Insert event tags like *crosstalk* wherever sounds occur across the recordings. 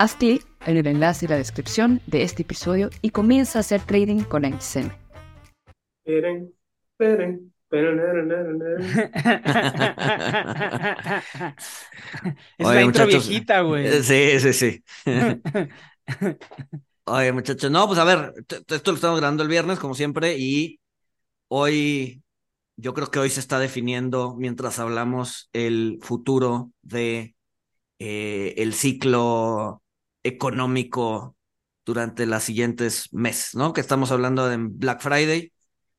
Haz clic en el enlace en la descripción de este episodio y comienza a hacer trading con XM. Esperen, esperen, Es Oye, la intro muchachos, viejita, güey. Eh, Sí, sí, sí. *laughs* Oye, muchachos, no, pues a ver, esto lo estamos grabando el viernes, como siempre, y hoy, yo creo que hoy se está definiendo, mientras hablamos, el futuro de eh, el ciclo económico durante las siguientes meses, ¿no? Que estamos hablando de Black Friday,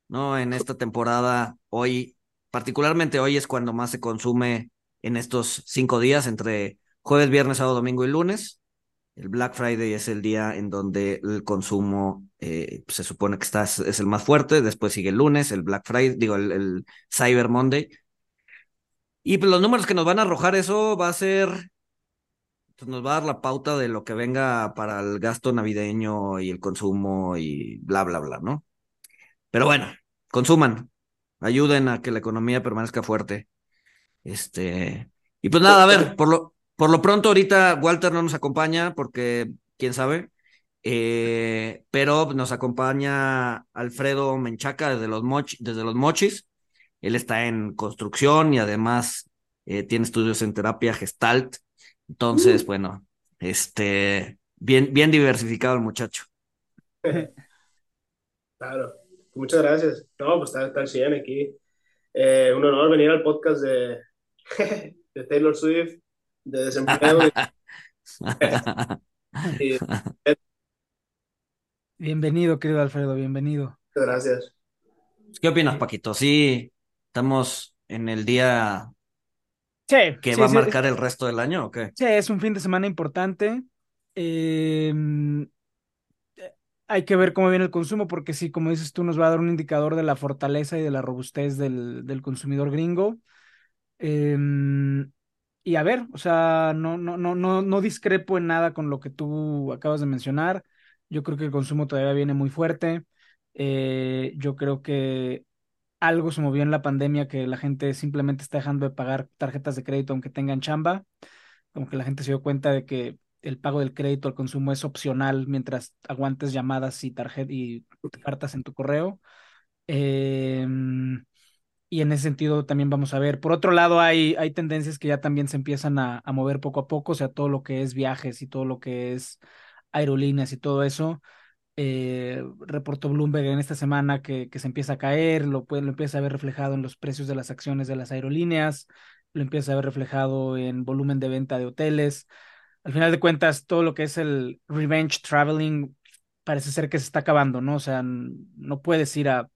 ¿no? En esta temporada, hoy, particularmente hoy es cuando más se consume en estos cinco días, entre jueves, viernes, sábado, domingo y lunes. El Black Friday es el día en donde el consumo eh, se supone que está, es el más fuerte. Después sigue el lunes, el Black Friday, digo, el, el Cyber Monday. Y pues los números que nos van a arrojar eso va a ser, pues nos va a dar la pauta de lo que venga para el gasto navideño y el consumo y bla, bla, bla, ¿no? Pero bueno, consuman, ayuden a que la economía permanezca fuerte. Este, y pues nada, a ver, por lo, por lo pronto ahorita Walter no nos acompaña porque quién sabe, eh, pero nos acompaña Alfredo Menchaca desde los, moch, desde los Mochis. Él está en construcción y además eh, tiene estudios en terapia gestalt. Entonces, bueno, este, bien, bien diversificado el muchacho. *laughs* Claro, muchas gracias. No, pues está, está al 100 aquí. Eh, un honor venir al podcast de, *laughs* de Taylor Swift, de desempleo. *laughs* y- Bienvenido, querido Alfredo, bienvenido. muchas gracias. ¿Qué opinas, Paquito? Sí, estamos en el día Sí, que sí, va a marcar el resto del año, ¿o qué? sí, es un fin de semana importante. Eh, hay que ver cómo viene el consumo, porque sí, como dices tú, nos va a dar un indicador de la fortaleza y de la robustez del, del consumidor gringo. Eh, y a ver, o sea, no, no, no, no, no discrepo en nada con lo que tú acabas de mencionar. Yo creo que el consumo todavía viene muy fuerte. Eh, yo creo que algo se movió en la pandemia que la gente simplemente está dejando de pagar tarjetas de crédito aunque tengan chamba. Como que la gente se dio cuenta de que el pago del crédito al consumo es opcional mientras aguantes llamadas y tarjetas cartas en tu correo. Em, y en ese sentido también vamos a ver. Por otro lado, hay, hay tendencias que ya también se empiezan a, a mover poco a poco, o sea, todo lo que es viajes y todo lo que es aerolíneas y todo eso. Eh, reportó Bloomberg en esta semana que, se empieza a caer, lo, lo empieza a ver reflejado en los precios de las acciones de las aerolíneas, lo empieza a ver reflejado en volumen de venta de hoteles. Al final de cuentas, todo lo que es el revenge traveling parece ser que se está acabando, ¿no? O sea, no puedes ir a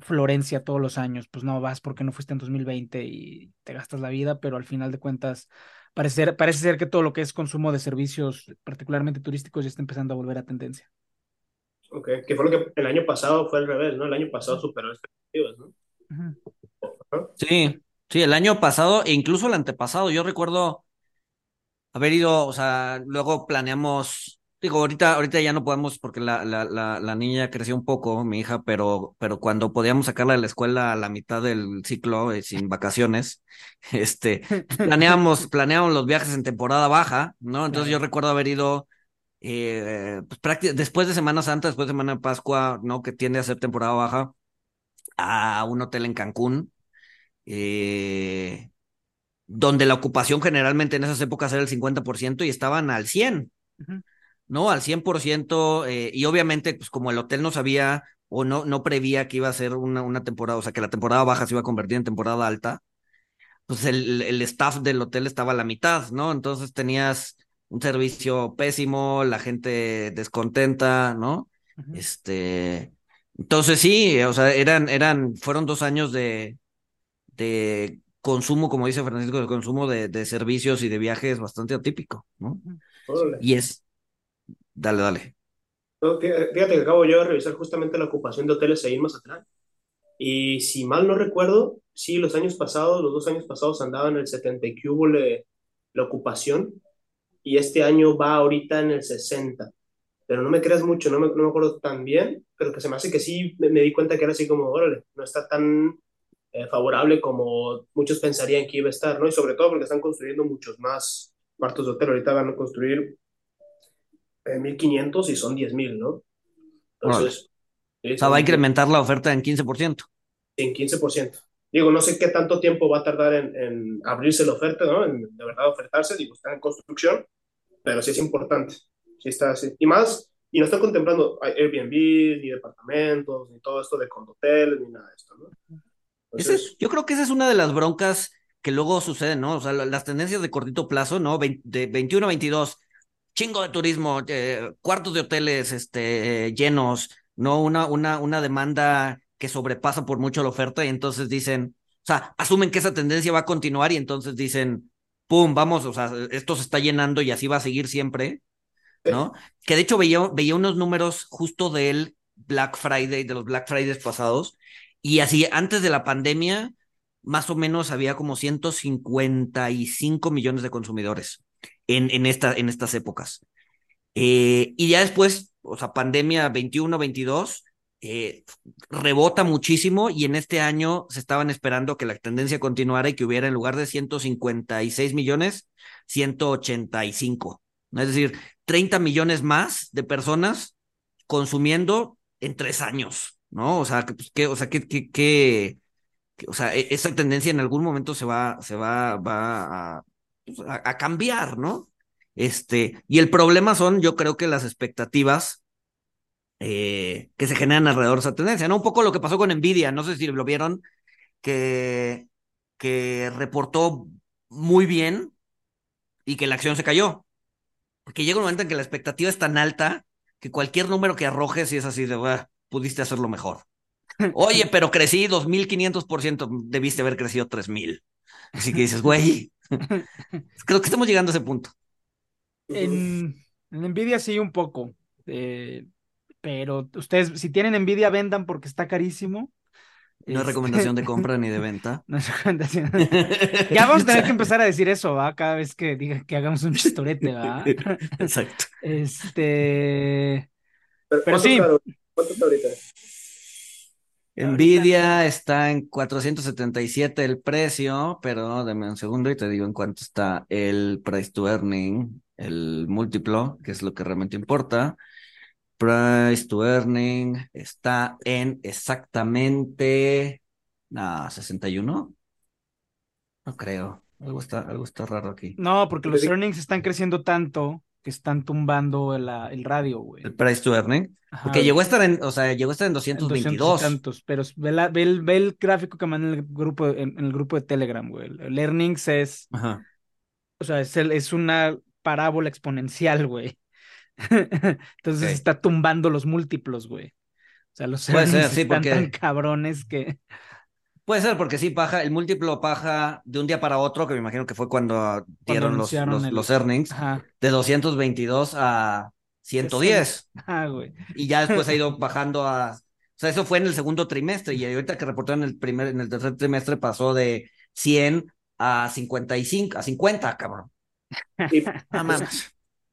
Florencia todos los años, pues no vas porque no fuiste en 2020 y te gastas la vida, pero al final de cuentas parece ser, parece ser que todo lo que es consumo de servicios, particularmente turísticos, ya está empezando a volver a tendencia. Ok, que fue lo que el año pasado fue al revés, ¿no? El año pasado superó expectativas, ¿no? Ajá. Sí, sí, el año pasado e incluso el antepasado, yo recuerdo haber ido, o sea, luego planeamos, digo, ahorita, ahorita ya no podemos porque la, la, la, la niña creció un poco, mi hija, pero, pero cuando podíamos sacarla de la escuela a la mitad del ciclo, eh, sin *laughs* vacaciones, este, planeamos, *laughs* planeamos los viajes en temporada baja, ¿no? Entonces yo recuerdo haber ido eh, pues, después de Semana Santa, después de Semana de Pascua, ¿no? Que tiende a ser temporada baja, a un hotel en Cancún, eh, donde la ocupación generalmente en esas épocas era el 50% y estaban al 100, Ujú. ¿No? Al 100%, eh, y obviamente, pues como el hotel no sabía o no, no prevía que iba a ser una, una temporada, o sea, que la temporada baja se iba a convertir en temporada alta, pues el, el staff del hotel estaba a la mitad, ¿no? Entonces tenías un servicio pésimo, la gente descontenta, ¿no? Este, entonces sí, o sea, eran, eran, fueron dos años de, de consumo, como dice Francisco, de consumo de, de servicios y de viajes bastante atípico, ¿no? Y es, dale, dale. Fíjate que acabo yo de revisar justamente la ocupación de hoteles ahí en Mazatlán. Y si mal no recuerdo, sí, los años pasados, los dos años pasados andaban en el 70 y hubo la ocupación. Y este año va ahorita en el 60. Pero no me creas mucho, no me, no me acuerdo tan bien, pero que se me hace que sí me, di cuenta que era así como, órale, no está tan eh, favorable como muchos pensarían que iba a estar, ¿no? Y sobre todo porque están construyendo muchos más cuartos de hotel. Ahorita van a construir 1.500 y son 10.000, ¿no? Entonces... o sea, va a incrementar la oferta en 15%. En 15%. Digo, no sé qué tanto tiempo va a tardar en, abrirse la oferta, ¿no? En de verdad ofertarse, digo, está en construcción, pero sí es importante. Sí está así. Y más, y no están contemplando Airbnb, ni departamentos, ni todo esto de condotel, ni nada de esto, ¿no? yo creo que esa es una de las broncas que luego suceden, ¿no? O sea, las tendencias de cortito plazo, ¿no? de 21 a 22, chingo de turismo, eh, cuartos de hoteles este, llenos, ¿no? Una, una, una demanda que sobrepasa por mucho la oferta y entonces dicen, o sea, asumen que esa tendencia va a continuar y entonces dicen, pum, vamos, o sea, esto se está llenando y así va a seguir siempre, ¿no? Que de hecho veía, veía unos números justo del Black Friday, de los Black Fridays pasados, y así antes de la pandemia, más o menos había como 155 millones de consumidores en, en, esta, en estas épocas. Eh, y ya después, o sea, pandemia 21, 22, eh, rebota muchísimo y en este año se estaban esperando que la tendencia continuara y que hubiera en lugar de 156 millones, 185. Es decir, 30 millones más de personas consumiendo en tres años, ¿no? O sea, pues, que, o sea, que, que, que, o sea, e, esa tendencia en algún momento se va, se va, va a, pues, a, cambiar, ¿no? Este, y el problema son, yo creo que las expectativas eh, que se generan alrededor de esa tendencia, ¿no? Un poco lo que pasó con Nvidia, no sé si lo vieron, que, que reportó muy bien y que la acción se cayó. Porque llega un momento en que la expectativa es tan alta que cualquier número que arrojes y es así de, pudiste hacerlo mejor. *laughs* Oye, pero crecí 2.500%, debiste haber crecido 3.000. Así que dices, güey, creo que estamos llegando a ese punto. En, Nvidia sí un poco, eh, pero ustedes si tienen Nvidia vendan porque está carísimo. No es recomendación de *laughs* compra ni de venta. *laughs* No es recomendación. ya vamos a tener que empezar a decir eso, ¿va? Cada vez que diga que hagamos un chistorete, ¿va? *laughs* Exacto. Este. Pero, sí. ¿Cuánto está ahorita? Nvidia está en 477 el precio, pero dame un segundo y te digo en cuánto está el price to earning, el múltiplo, que es lo que realmente importa. Price to earning está en exactamente ah, 61. No creo. Algo está, algo está raro aquí. No, porque los earnings están creciendo tanto que están tumbando el, el radio, güey. El price to earning. Porque llegó a estar en, o sea, llegó a estar en 222. tantos, pero ve, ve, el, ve, el, gráfico que manda en el grupo, en, el grupo de Telegram, güey. El earnings es, Ajá. o sea, es, es una parábola exponencial, güey. *laughs* Entonces está tumbando los múltiplos, güey. O sea, los earnings están tan cabrones que... Puede ser, porque sí, paja, el múltiplo paja de un día para otro, que me imagino que fue cuando dieron los, los, earnings, de 222 a 110. *laughs* Ah, güey. Y ya después ha ido bajando a. O sea, eso fue en el segundo trimestre, y ahorita que reportó en el primer, en el tercer trimestre pasó de 100 a 55, a 50, cabrón. Nada más.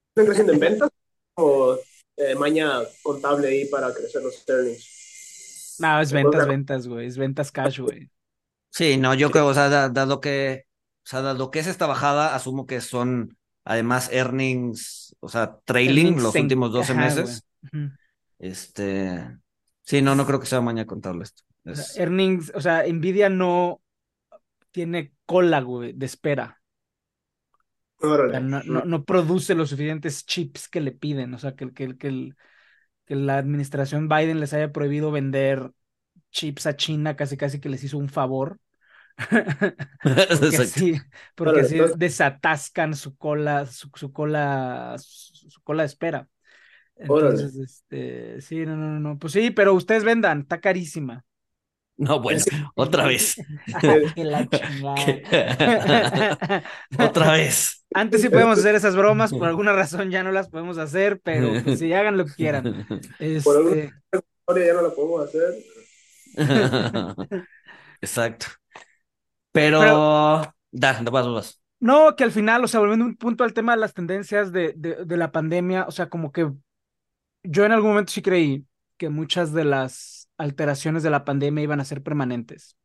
¿Están creciendo en ventas o eh, maña contable ahí para crecer los earnings? No, es ventas, ventas, güey. Es ventas cash, güey. Sí, no, yo creo, o sea, dado que, o sea, dado que es esta bajada, asumo que son además earnings, o sea, trailing los últimos 12 meses. Este, sí, no, no creo que sea mañana contable esto. earnings, o sea, Nvidia no tiene cola, güey, de espera. no, no, produce los suficientes chips que le piden, o sea, que, que, que el, que la administración Biden les haya prohibido vender chips a China, casi casi que les hizo un favor. *laughs* porque así, porque Órale, así entonces- desatascan su cola, su, su cola, su, su cola de espera. Órale. Entonces, este, sí, no, no, no, pues sí, pero ustedes vendan, está carísima. No, bueno, *laughs* otra vez. *laughs* *laughs* Otra vez. Antes sí podemos hacer esas bromas, por alguna razón ya no las podemos hacer, pero pues sí, hagan lo que quieran. Por alguna- Este, Ahora ya no la podemos hacer. Exacto. Pero, Pero- da, da, vas, vas. no, que al final, o sea, volviendo un punto al tema de las tendencias de, de, de la pandemia, o sea, como que yo en algún momento sí creí que muchas de las alteraciones de la pandemia iban a ser permanentes.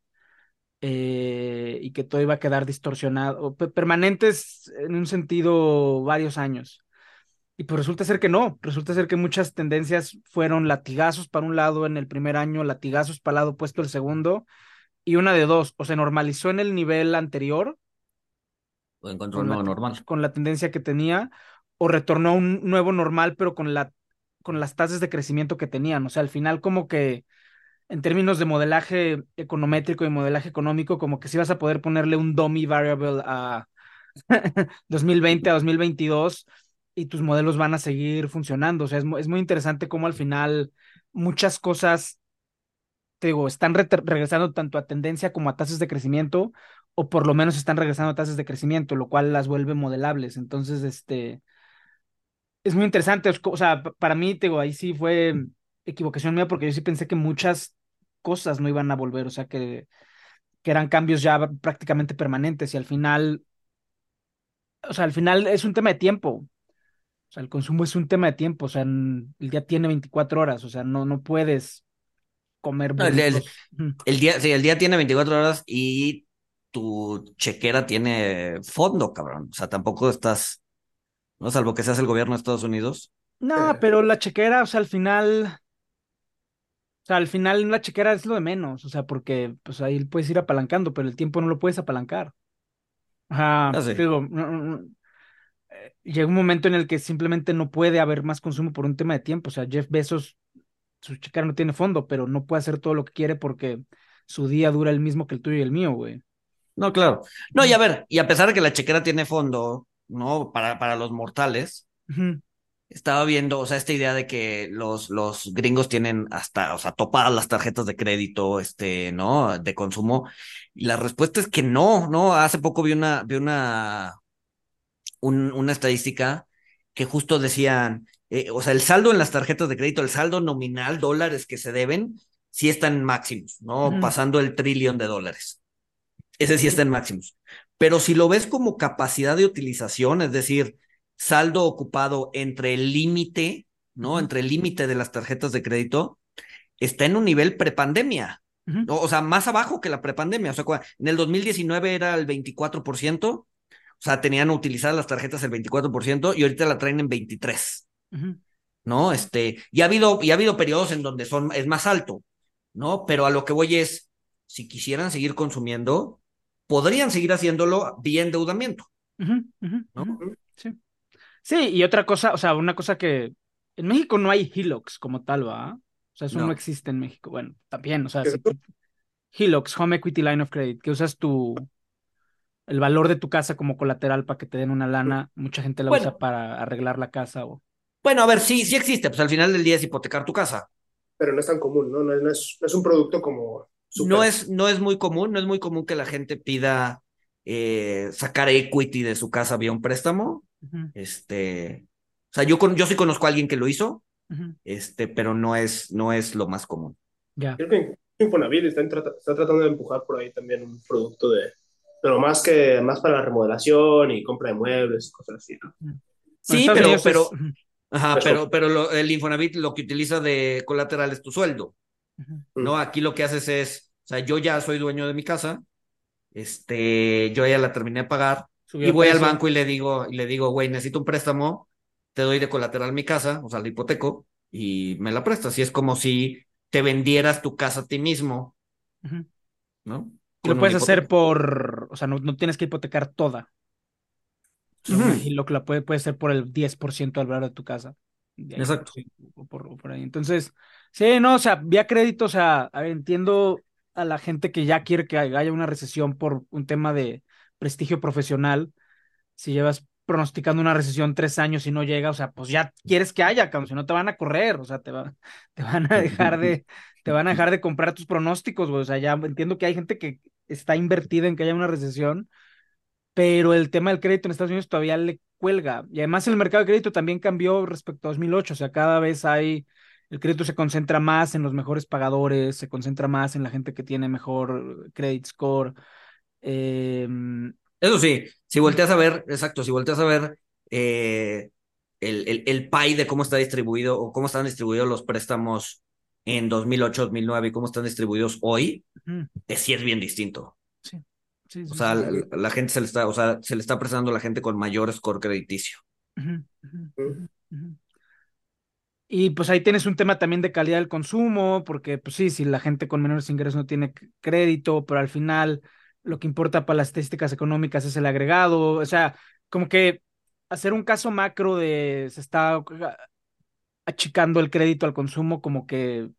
eh, y que todo iba a quedar distorsionado, permanentes en un sentido varios años. Y pues resulta ser que no, resulta ser que muchas tendencias fueron latigazos para un lado en el primer año, latigazos para el lado opuesto el segundo, y una de dos, o se normalizó en el nivel anterior O encontró con un la, nuevo normal. con la tendencia que tenía, o retornó a un nuevo normal, pero con la, con las tasas de crecimiento que tenían. O sea, al final como que en términos de modelaje econométrico y modelaje económico, como que si vas a poder ponerle un dummy variable a *laughs* 2020 a 2022 y tus modelos van a seguir funcionando. O sea, es, es muy interesante cómo al final muchas cosas, te digo, están re- regresando tanto a tendencia como a tasas de crecimiento, o por lo menos están regresando a tasas de crecimiento, lo cual las vuelve modelables. Entonces, este, es muy interesante. O sea, pa- para mí, te digo, ahí sí fue equivocación mía porque yo sí pensé que muchas cosas no iban a volver, o sea, que, que eran cambios ya prácticamente permanentes y al final, o sea, al final es un tema de tiempo. O sea, el consumo es un tema de tiempo, o sea, el día tiene 24 horas, o sea, no, no puedes comer No, el- día, *laughs* sí, el día tiene 24 horas y tu chequera tiene fondo, cabrón. O sea, tampoco estás, ¿no? Salvo que seas el gobierno de Estados Unidos. No, pero la chequera, o sea, al final, sea, al final la chequera es lo de menos, o sea, porque pues ahí puedes ir apalancando, pero el tiempo no lo puedes apalancar. Ajá, Ah, sí. digo, no, no, no. Eh, llega un momento en el que simplemente no puede haber más consumo por un tema de tiempo, o sea, Jeff Bezos, su chequera no tiene fondo, pero no puede hacer todo lo que quiere porque su día dura el mismo que el tuyo y el mío, güey. No, claro. No, y a ver, y a pesar de que la chequera tiene fondo, ¿no? Para, para los mortales, estaba viendo, o sea, esta idea de que los, los gringos tienen hasta, o sea, topadas las tarjetas de crédito, este, ¿no? De consumo. Y la respuesta es que no, ¿no? Hace poco vi una, vi una, un- una estadística que justo decían, eh, o sea, el saldo en las tarjetas de crédito, el saldo nominal, dólares que se deben, sí está en máximos, ¿no? Pasando el trillón de dólares. Ese sí está en máximos. Pero si lo ves como capacidad de utilización, es decir, saldo ocupado entre el límite, ¿no? Entre el límite de las tarjetas de crédito, está en un nivel prepandemia. ¿no? O sea, más abajo que la prepandemia. O sea, en el 2019 era el 24%, o sea, tenían utilizadas las tarjetas el 24% y ahorita la traen en 23, Ujú. ¿no? Este, y ha habido, y ha habido periodos en donde son, es más alto, ¿no? Pero a lo que voy es, si quisieran seguir consumiendo, podrían seguir haciéndolo vía endeudamiento. Sí. Sí, y otra cosa, o sea, una cosa que en México no hay HELOCs como tal, ¿va? O sea, eso no, No. existe en México. Bueno, también, o sea, ¿Qué si? HELOCs, Home Equity Line of Credit, que usas tu el valor de tu casa como colateral para que te den una lana, mucha gente la Bueno. usa para arreglar la casa o Bueno, a ver, sí, sí existe, pues al final del día es hipotecar tu casa. Pero no es tan común, ¿no? No es, no es, no es un producto como No es, no es muy común, no es muy común que la gente pida eh, sacar equity de su casa vía un préstamo. Ujú, Este, o sea, yo, con, yo sí conozco a alguien que lo hizo, ujú. este, pero no es, no es lo más común. Ya. Creo que Infonavit está, está tratando de empujar por ahí también un producto de... Pero más que más para la remodelación y compra de muebles y cosas así, ¿no? Sí, pero, pero, ajá, pero, pero lo- el Infonavit lo que utiliza de colateral es tu sueldo. ¿no? Aquí lo que haces es, o sea, yo ya soy dueño de mi casa, este, yo ya la terminé de pagar, Subió y voy al banco y le digo, y le digo, güey, necesito un préstamo, te doy de colateral mi casa, o sea, la hipoteco, y me la prestas. Y es como si te vendieras tu casa a ti mismo. ¿no? Con lo puedes hacer por, o sea, no, no tienes que hipotecar toda. Y lo que la puede, puede ser por el 10% del valor de tu casa. De ahí, Exacto. o por, o por ahí. Entonces, sí, no, o sea, vía crédito, o sea, a ver, entiendo, a la gente que ya quiere que haya una recesión por un tema de prestigio profesional, si llevas pronosticando una recesión tres años y no llega, o sea, pues ya quieres que haya, si no te van a correr, o sea, te, *laughs* te van a dejar de, te van a dejar de comprar tus pronósticos. O sea, ya entiendo que hay gente que está invertida en que haya una recesión, pero el tema del crédito en Estados Unidos todavía le cuelga. Y además el mercado de crédito también cambió respecto a 2008, o sea, cada vez hay, el crédito se concentra más en los mejores pagadores, se concentra más en la gente que tiene mejor credit score. Em, Eso sí, si volteas a ver, exacto, si volteas a ver eh, el, el, el pie de cómo está distribuido o cómo están distribuidos los préstamos en 2008, 2009 y cómo están distribuidos hoy, es sí es bien distinto. Sí o sea, la, gente se le está, o sea, se le está prestando a la gente con mayor score crediticio. Y pues ahí tienes un tema también de calidad del consumo, porque pues sí, si la gente con menores ingresos no tiene crédito, pero al final lo que importa para las estadísticas económicas es el agregado, o sea, como que hacer un caso macro de se está achicando el crédito al consumo como que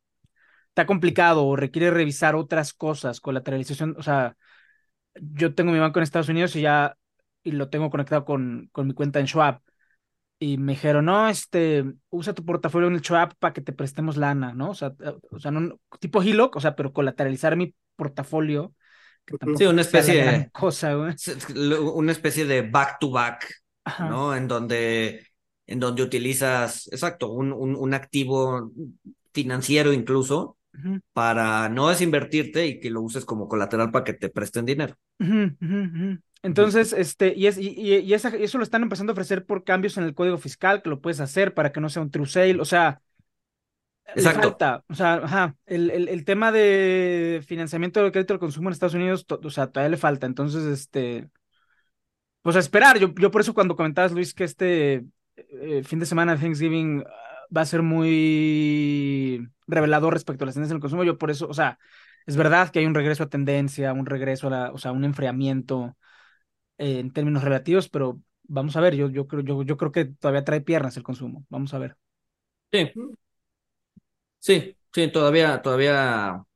está complicado o requiere revisar otras cosas, colateralización, o sea, yo tengo mi banco en Estados Unidos y ya y lo tengo conectado con, con mi cuenta en Schwab. Y me dijeron, no, este, usa tu portafolio en el Schwab para que te prestemos lana, ¿no? O sea, eh, o sea no, tipo HELOC, o sea, pero colateralizar mi portafolio. Sí, una especie de cosa, Una especie de back to back, ¿no? En donde, en donde utilizas, exacto, un, un, un activo financiero incluso, para no desinvertirte y que lo uses como colateral para que te presten dinero. Entonces, este, y, es, y, y eso lo están empezando a ofrecer por cambios en el código fiscal, que lo puedes hacer para que no sea un true sale, o sea, Exacto. o sea, ajá, el, el, el, tema de financiamiento del crédito al consumo en Estados Unidos, o sea, todavía le falta, entonces, este, pues a esperar, yo, yo por eso cuando comentabas, Luis, que este eh, fin de semana de Thanksgiving va a ser muy revelador respecto a las tendencias del consumo. Yo por eso, o sea, es verdad que hay un regreso a tendencia, un regreso a la, o sea, un enfriamiento eh, en términos relativos, pero vamos a ver, yo, yo, creo, yo, yo creo que todavía trae piernas el consumo. Vamos a ver. Sí. Sí, sí, todavía, todavía. O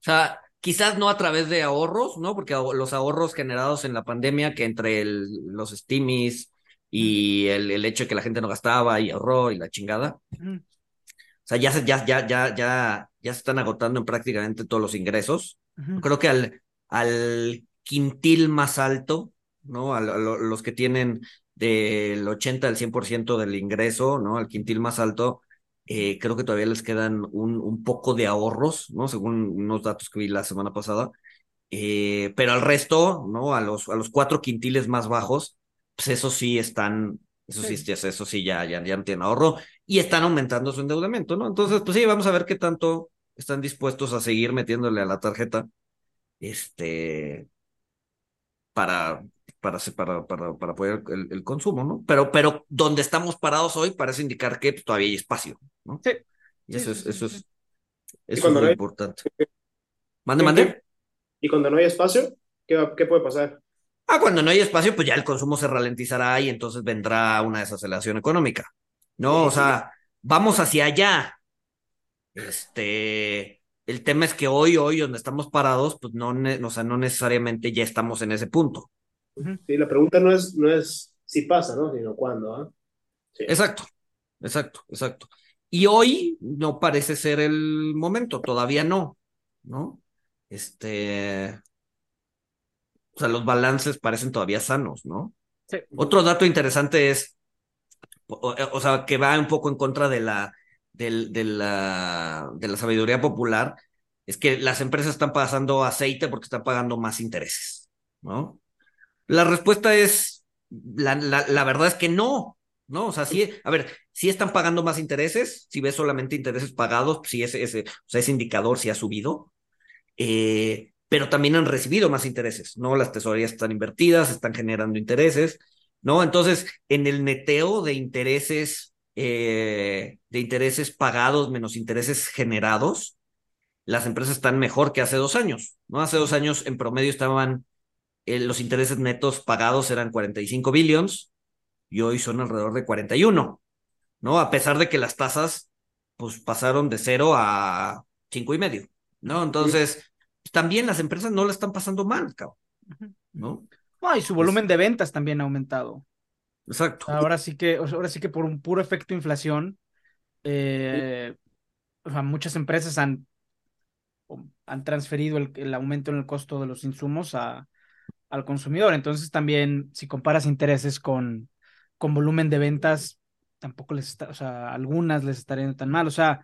sea, quizás no a través de ahorros, ¿no? Porque los ahorros generados en la pandemia, que entre el, los stimis, y el, el, hecho de que la gente no gastaba y ahorró y la chingada. O sea, ya, se, ya, ya, ya, ya, ya se están agotando en prácticamente todos los ingresos. Creo que al, al quintil más alto, ¿no? A, los que tienen del 80 al 100% del ingreso, ¿no? Al quintil más alto, eh, creo que todavía les quedan un, un poco de ahorros, ¿no? Según unos datos que vi la semana pasada. Eh, pero al resto, ¿no? A los, a los cuatro quintiles más bajos, pues eso sí están, eso sí, eso sí ya, ya, ya no tienen ahorro y están aumentando su endeudamiento, ¿no? Entonces, pues sí, vamos a ver qué tanto están dispuestos a seguir metiéndole a la tarjeta, este, para, para, para, para, para apoyar el, consumo, ¿no? Pero, pero donde estamos parados hoy parece indicar que todavía hay espacio, ¿no? Sí. Y eso es, eso es, eso es muy importante. Mande, mande. ¿Y cuando no hay espacio? ¿Qué, qué puede pasar? Ah, cuando no hay espacio, pues ya el consumo se ralentizará y entonces vendrá una desaceleración económica. No, o sea, vamos hacia allá. Este, el tema es que hoy, hoy, donde estamos parados, pues no, o sea, no necesariamente ya estamos en ese punto. Sí, la pregunta no es, no es si pasa, ¿no? Sino cuándo, ¿ah? Exacto, exacto, exacto. Y hoy no parece ser el momento, todavía no, ¿no? Este, o sea, los balances parecen todavía sanos, ¿no? Sí. Otro dato interesante es, o, sea, que va un poco en contra de la, de, de, la, de la sabiduría popular, es que las empresas están pasando aceite porque están pagando más intereses, ¿no? La respuesta es, la, la, la verdad es que no, ¿no? O sea, sí, a ver, sí están pagando más intereses, si ves solamente intereses pagados, si ese, ese, o sea, ese indicador sí ha subido, eh, pero también han recibido más intereses, ¿no? Las tesorerías están invertidas, están generando intereses, ¿no? Entonces, en el neteo de intereses, eh, de intereses pagados menos intereses generados, las empresas están mejor que hace dos años, ¿no? Hace dos años en promedio estaban, eh, los intereses netos pagados eran 45 billions y hoy son alrededor de 41, ¿no? A pesar de que las tasas, pues pasaron de cero a cinco y medio. ¿no? Entonces, también las empresas no la están pasando mal, cabrón, ¿no? No, y su volumen de ventas también ha aumentado. Exacto. Ahora sí que, ahora sí que por un puro efecto inflación, eh, o sea, muchas empresas han, han transferido el, el aumento en el costo de los insumos a, al consumidor. Entonces también, si comparas intereses con, con volumen de ventas, tampoco les está, o sea, algunas les estarían tan mal. O sea,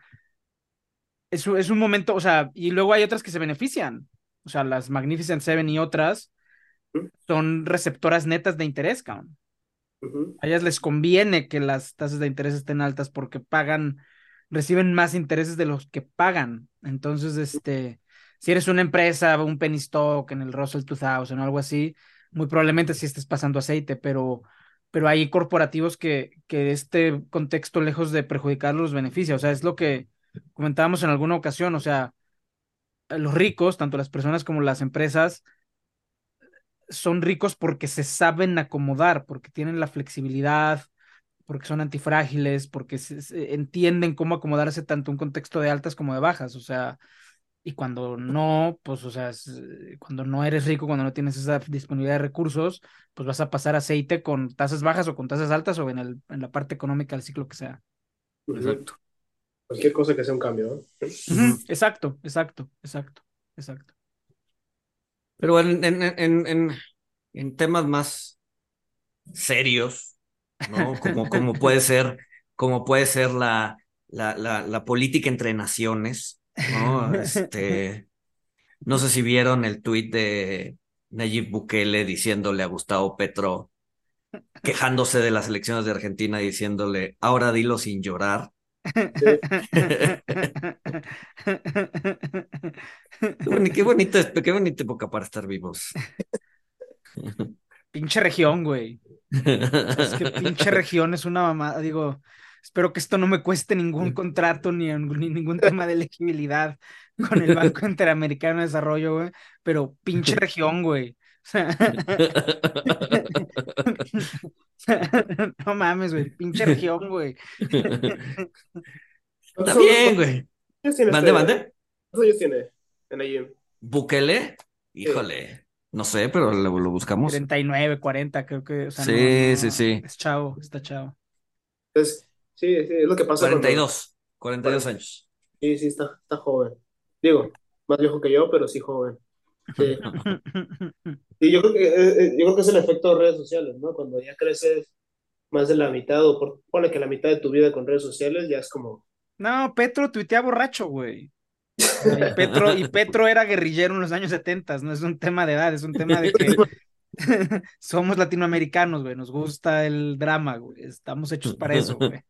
es, es un momento, o sea, y luego hay otras que se benefician. O sea, las Magnificent Seven y otras son receptoras netas de interés, cabrón. A ellas les conviene que las tasas de interés estén altas porque pagan, reciben más intereses de los que pagan. Entonces, este, si eres una empresa, un penny stock en el Russell 2000 o algo así, muy probablemente sí estés pasando aceite, pero, pero hay corporativos que, que este contexto, lejos de perjudicarlos, los beneficia. O sea, es lo que comentábamos en alguna ocasión. O sea, los ricos, tanto las personas como las empresas, son ricos porque se saben acomodar, porque tienen la flexibilidad, porque son antifrágiles, porque se, entienden cómo acomodarse tanto un contexto de altas como de bajas, o sea, y cuando no, pues, o sea, cuando no eres rico, cuando no tienes esa disponibilidad de recursos, pues vas a pasar aceite con tasas bajas o con tasas altas o en, el, en la parte económica del ciclo que sea. Exacto. Cualquier cosa que sea un cambio, ¿no? Exacto, exacto, exacto, exacto. Pero en, en, en, en, temas más serios, ¿no? Como, como puede ser, como puede ser la, la, la, la política entre naciones, ¿no? Este, no sé si vieron el tuit de Nayib Bukele diciéndole a Gustavo Petro, quejándose de las elecciones de Argentina, diciéndole, ahora dilo sin llorar. *laughs* qué, bonito, qué bonita época para estar vivos. Pinche región, güey. Es que pinche región es una mamada. Digo, espero que esto no me cueste ningún contrato ni, ningún tema de elegibilidad con el *laughs* Banco Interamericano de Desarrollo, güey. Pero pinche *laughs* región, güey. *laughs* no mames, güey. Pinche región, güey. Está bien, güey. Mande, mande. ¿Cuántos años tiene en allí? ¿Bukele? Híjole. No sé, pero lo, buscamos. 39, 40, creo que. sí, sí, sí. Es chavo, está chavo. Entonces, sí, sí, es lo que pasa. 42, 42 años. Sí, sí, está, está joven. Digo, más viejo que yo, pero sí joven. Sí. *laughs* y yo creo que, eh, eh, yo creo que es el efecto de redes sociales, ¿no? Cuando ya creces más de la mitad, o por, pone que la mitad de tu vida con redes sociales, ya es como. No, Petro tuitea borracho, güey. Y *laughs* Petro, y Petro era guerrillero en los años 70, no es un tema de edad, es un tema de que *laughs* *laughs* somos latinoamericanos, güey, nos gusta el drama, güey, estamos hechos para eso, güey.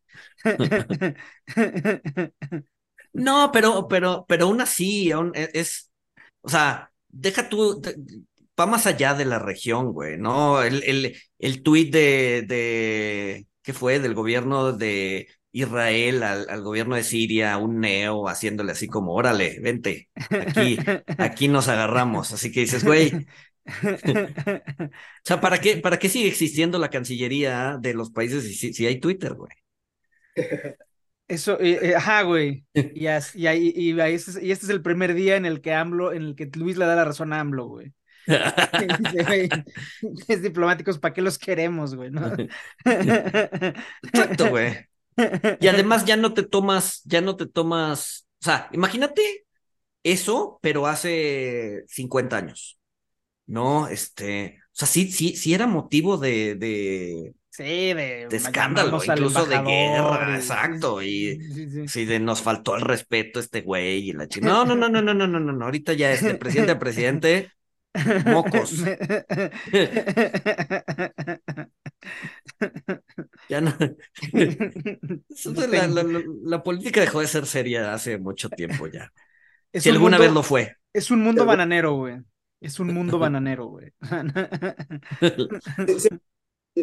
*laughs* No, pero, pero, pero aún así, aún e, es, o sea, deja tú, va más allá de la región, güey, ¿no? El, el, el tuit de, de, ¿qué fue? Del gobierno de Israel al, al, gobierno de Siria, un neo, haciéndole así como, órale, vente, aquí, *laughs* aquí nos agarramos. Así que dices, güey. O sea, ¿para qué, ¿para qué sigue existiendo la Cancillería de los países si, si hay Twitter, güey? *laughs* Eso, eh, ajá, güey. Y, y, y, y, este es, y este es el primer día en el que AMLO, en el que Luis le da la razón a AMLO, *laughs* *laughs* güey. es diplomáticos, ¿para qué los queremos, güey? ¿no? Exacto, güey. Y además ya no te tomas, ya no te tomas, o sea, imagínate eso, pero hace 50 años, ¿no? Este, o sea, sí, sí, sí era motivo de, de, Sí, de, de escándalo, incluso de guerra, exacto. Y sí, de nos faltó el respeto este güey y la chica. No, no, no, no, no, no, no, no, ahorita ya este presidente a presidente, mocos. *laughs* ya no. *laughs* la, la, la, política dejó de ser seria hace mucho tiempo ya. si alguna vez lo fue. Es un mundo bananero, güey. Es un mundo bananero, güey.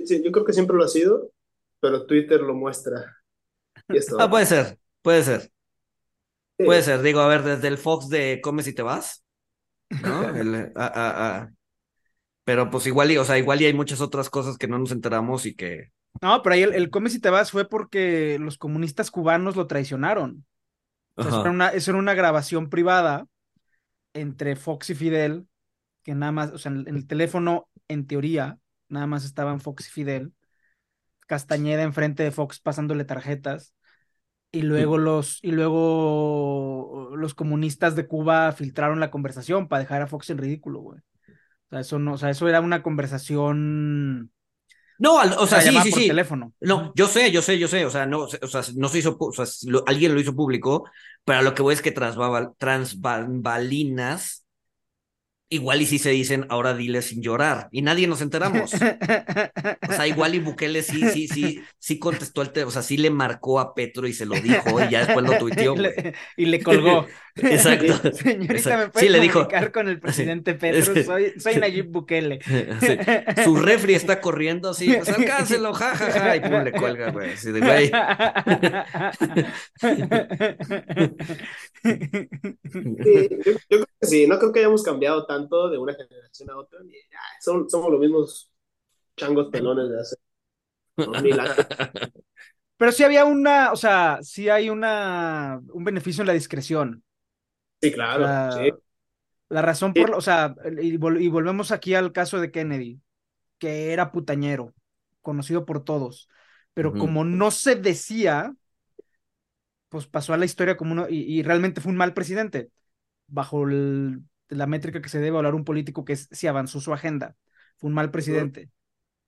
Sí, yo creo que siempre lo ha sido, pero Twitter lo muestra. ah, puede ser, puede ser. Puede ser, digo, a ver, desde el Fox de Comes y te vas, ¿no? *laughs* El, Pero pues igual, y, o sea, igual y hay muchas otras cosas que no nos enteramos y que... No, pero ahí el, el Comes y te vas fue porque los comunistas cubanos lo traicionaron. O sea, eso, era una, eso era una grabación privada entre Fox y Fidel, que nada más, o sea, en el teléfono, en teoría, nada más estaban Fox y Fidel, Castañeda enfrente de Fox pasándole tarjetas, y luego los, y luego los comunistas de Cuba filtraron la conversación para dejar a Fox en ridículo, güey. O sea, eso no, o sea, eso era una conversación. No, o sea, sí, sí, sí. Teléfono. No, yo sé, yo sé, yo sé. O sea, no, o sea, no se hizo, o sea, alguien lo hizo público, pero lo que voy es que tras, tras balinas Igual y si se dicen, ahora dile sin llorar, y nadie nos enteramos. O sea, igual y Bukele sí, sí, sí, sí contestó el tema, o sea, sí le marcó a Petro y se lo dijo, y ya después lo *laughs* tuiteó. y le colgó. *laughs* Exacto. *laughs* Señorita, ¿me puede sí, le dijo, con el presidente Petro? Soy, soy Nayib Bukele. Su refri está corriendo así, pues alcáncelo, jajaja, y pum, le cuelga, güey. Así de, güey. Sí, yo, yo, creo que sí, no creo que hayamos cambiado tanto de una generación a otra. Son, somos los mismos changos pelones de hace mil años. *laughs* Pero sí había una, o sea, sí hay una, un beneficio en la discreción. Sí, claro. La, sí. la razón por, o sea, y, y, volvemos aquí al caso de Kennedy, que era putañero, conocido por todos, pero uh -huh. como no se decía, pues pasó a la historia como uno, y, y realmente fue un mal presidente, bajo el, la métrica que se debe hablar un político que es si avanzó su agenda, fue un mal presidente.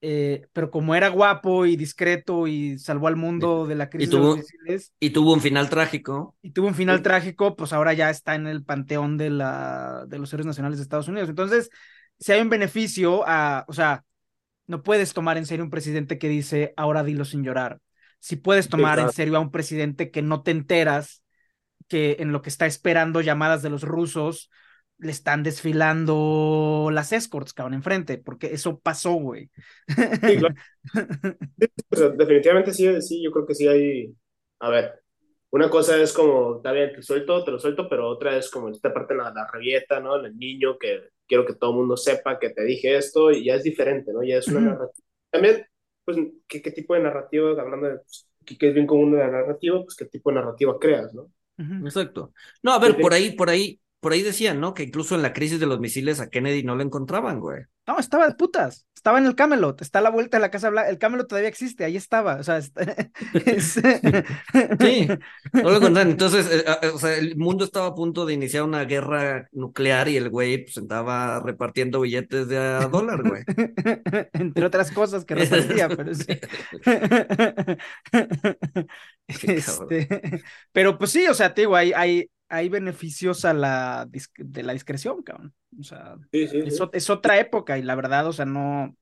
Eh, pero como era guapo y discreto y salvó al mundo de la crisis y tuvo, de los misiles, y tuvo un final trágico. Y tuvo un final sí. trágico, pues ahora ya está en el panteón de, la, de los héroes nacionales de Estados Unidos. Entonces, si hay un beneficio a, o sea, no puedes tomar en serio un presidente que dice, ahora dilo sin llorar. Si puedes tomar claro. en serio a un presidente que no te enteras que en lo que está esperando llamadas de los rusos le están desfilando las escorts, cabrón, enfrente, porque eso pasó, güey. Sí, claro. sí, definitivamente sí, sí, yo creo que sí hay, a ver, una cosa es como, está bien, te suelto, te lo suelto, pero otra es como esta parte la, la rabieta, ¿no? El niño que quiero que todo el mundo sepa que te dije esto y ya es diferente, ¿no? Ya es una uh -huh. narrativa. También, pues, ¿qué, ¿qué, tipo de narrativa, hablando de pues, que es bien común de la narrativa, pues qué tipo de narrativa creas, ¿no? Exacto. No, a ver, por ahí, por ahí, por ahí decían, ¿no? Que incluso en la crisis de los misiles a Kennedy no lo encontraban, güey. No, estaba de putas. Estaba en el Camelot. Está a la vuelta de la Casa Blanca. El Camelot todavía existe. Ahí estaba. O sea, está... *laughs* sí, *laughs* no lo. Entonces, eh, eh, o sea, el mundo estaba a punto de iniciar una guerra nuclear y el güey pues andaba repartiendo billetes de a dólar, güey. *laughs* Entre otras cosas que repartía, pero sí. este... Pero pues sí, o sea, te digo, hay, hay, hay beneficios a la de la discreción, cabrón. O sea, sí, sí, es, sí. es, otra época y la verdad, o sea, no,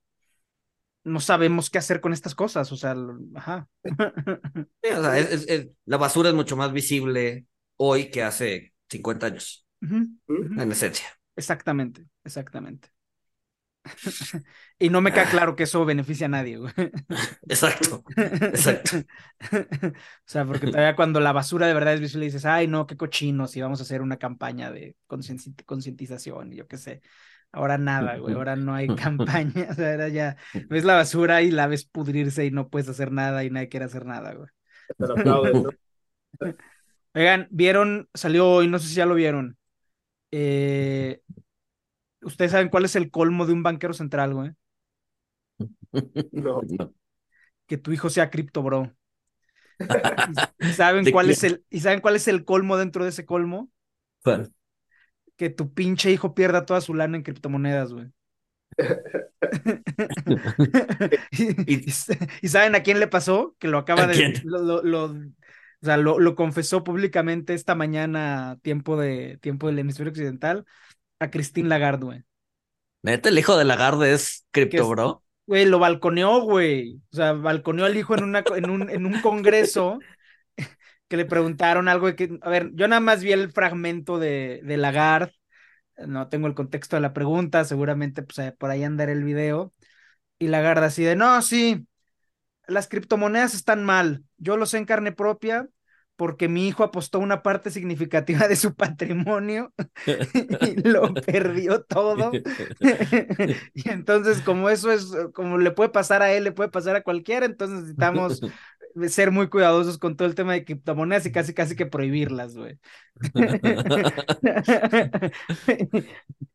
no sabemos qué hacer con estas cosas, o sea, ajá. *laughs* Sí, o sea, es, es, la basura es mucho más visible hoy que hace 50 años, uh -huh. en esencia. Exactamente, exactamente. *laughs* y no me queda claro que eso beneficia a nadie, güey. *laughs* Exacto, exacto. *laughs* o sea, porque todavía cuando la basura de verdad es visible dices, ay, no, qué cochinos, y vamos a hacer una campaña de concientización, y yo qué sé. Ahora nada, güey, ahora no hay campaña, o sea, ahora ya ves la basura y la ves pudrirse y no puedes hacer nada y nadie quiere hacer nada, güey. Oigan, vieron, salió hoy, no sé si ya lo vieron, eh, ¿Ustedes saben cuál es el colmo de un banquero central, güey? No, *laughs* no. Que tu hijo sea cripto, bro. ¿Y saben *laughs* cuál es el y saben cuál es el colmo dentro de ese colmo? ¿Cuál? Que tu pinche hijo pierda toda su lana en criptomonedas, güey. *laughs* y, y, y, saben a quién le pasó? Que lo acaba de lo, lo, lo, o sea, lo, lo confesó públicamente esta mañana, tiempo de tiempo del hemisferio occidental a Christine Lagarde, güey. Neta, el hijo de Lagarde es cripto, bro. Güey, lo balconeó, güey. O sea, balconeó al hijo en, una, en, un, en un congreso que le preguntaron algo de que, a ver, yo nada más vi el fragmento de, de Lagarde, no tengo el contexto de la pregunta, seguramente pues, por ahí andará el video, y Lagarde así de, no, sí, las criptomonedas están mal, yo lo sé en carne propia, porque mi hijo apostó una parte significativa de su patrimonio *laughs* y lo perdió todo. *laughs* y entonces, como eso es, como le puede pasar a él, le puede pasar a cualquiera, entonces necesitamos ser muy cuidadosos con todo el tema de criptomonedas y casi casi que prohibirlas, güey. *laughs*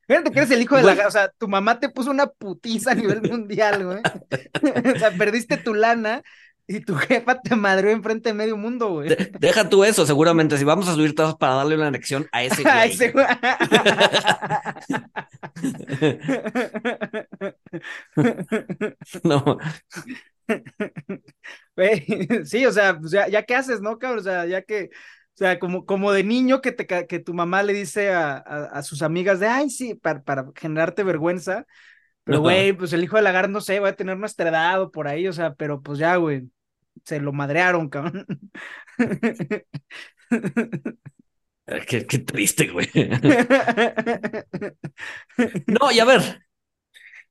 Fíjate que eres el hijo de la... O sea, tu mamá te puso una putiza a nivel mundial, güey. o sea, perdiste tu lana y tu *laughs* jefa te madrió enfrente de medio mundo, güey. deja tú eso, seguramente. Si vamos a subir todos para darle una anexión a ese *laughs* güey. a ese güey. *laughs* no. sí, o sea, pues ya, ya qué haces, ¿no, cabrón? O sea, ya que, o sea, como, como de niño que, te, que tu mamá le dice a, a, sus amigas de, ay, sí, para, para generarte vergüenza, pero, güey, pues el hijo de lagar, no sé, va a tener nuestra edad o por ahí, o sea, pero pues ya, güey, se lo madrearon, cabrón. Qué, qué triste, güey. *laughs* no, y a ver,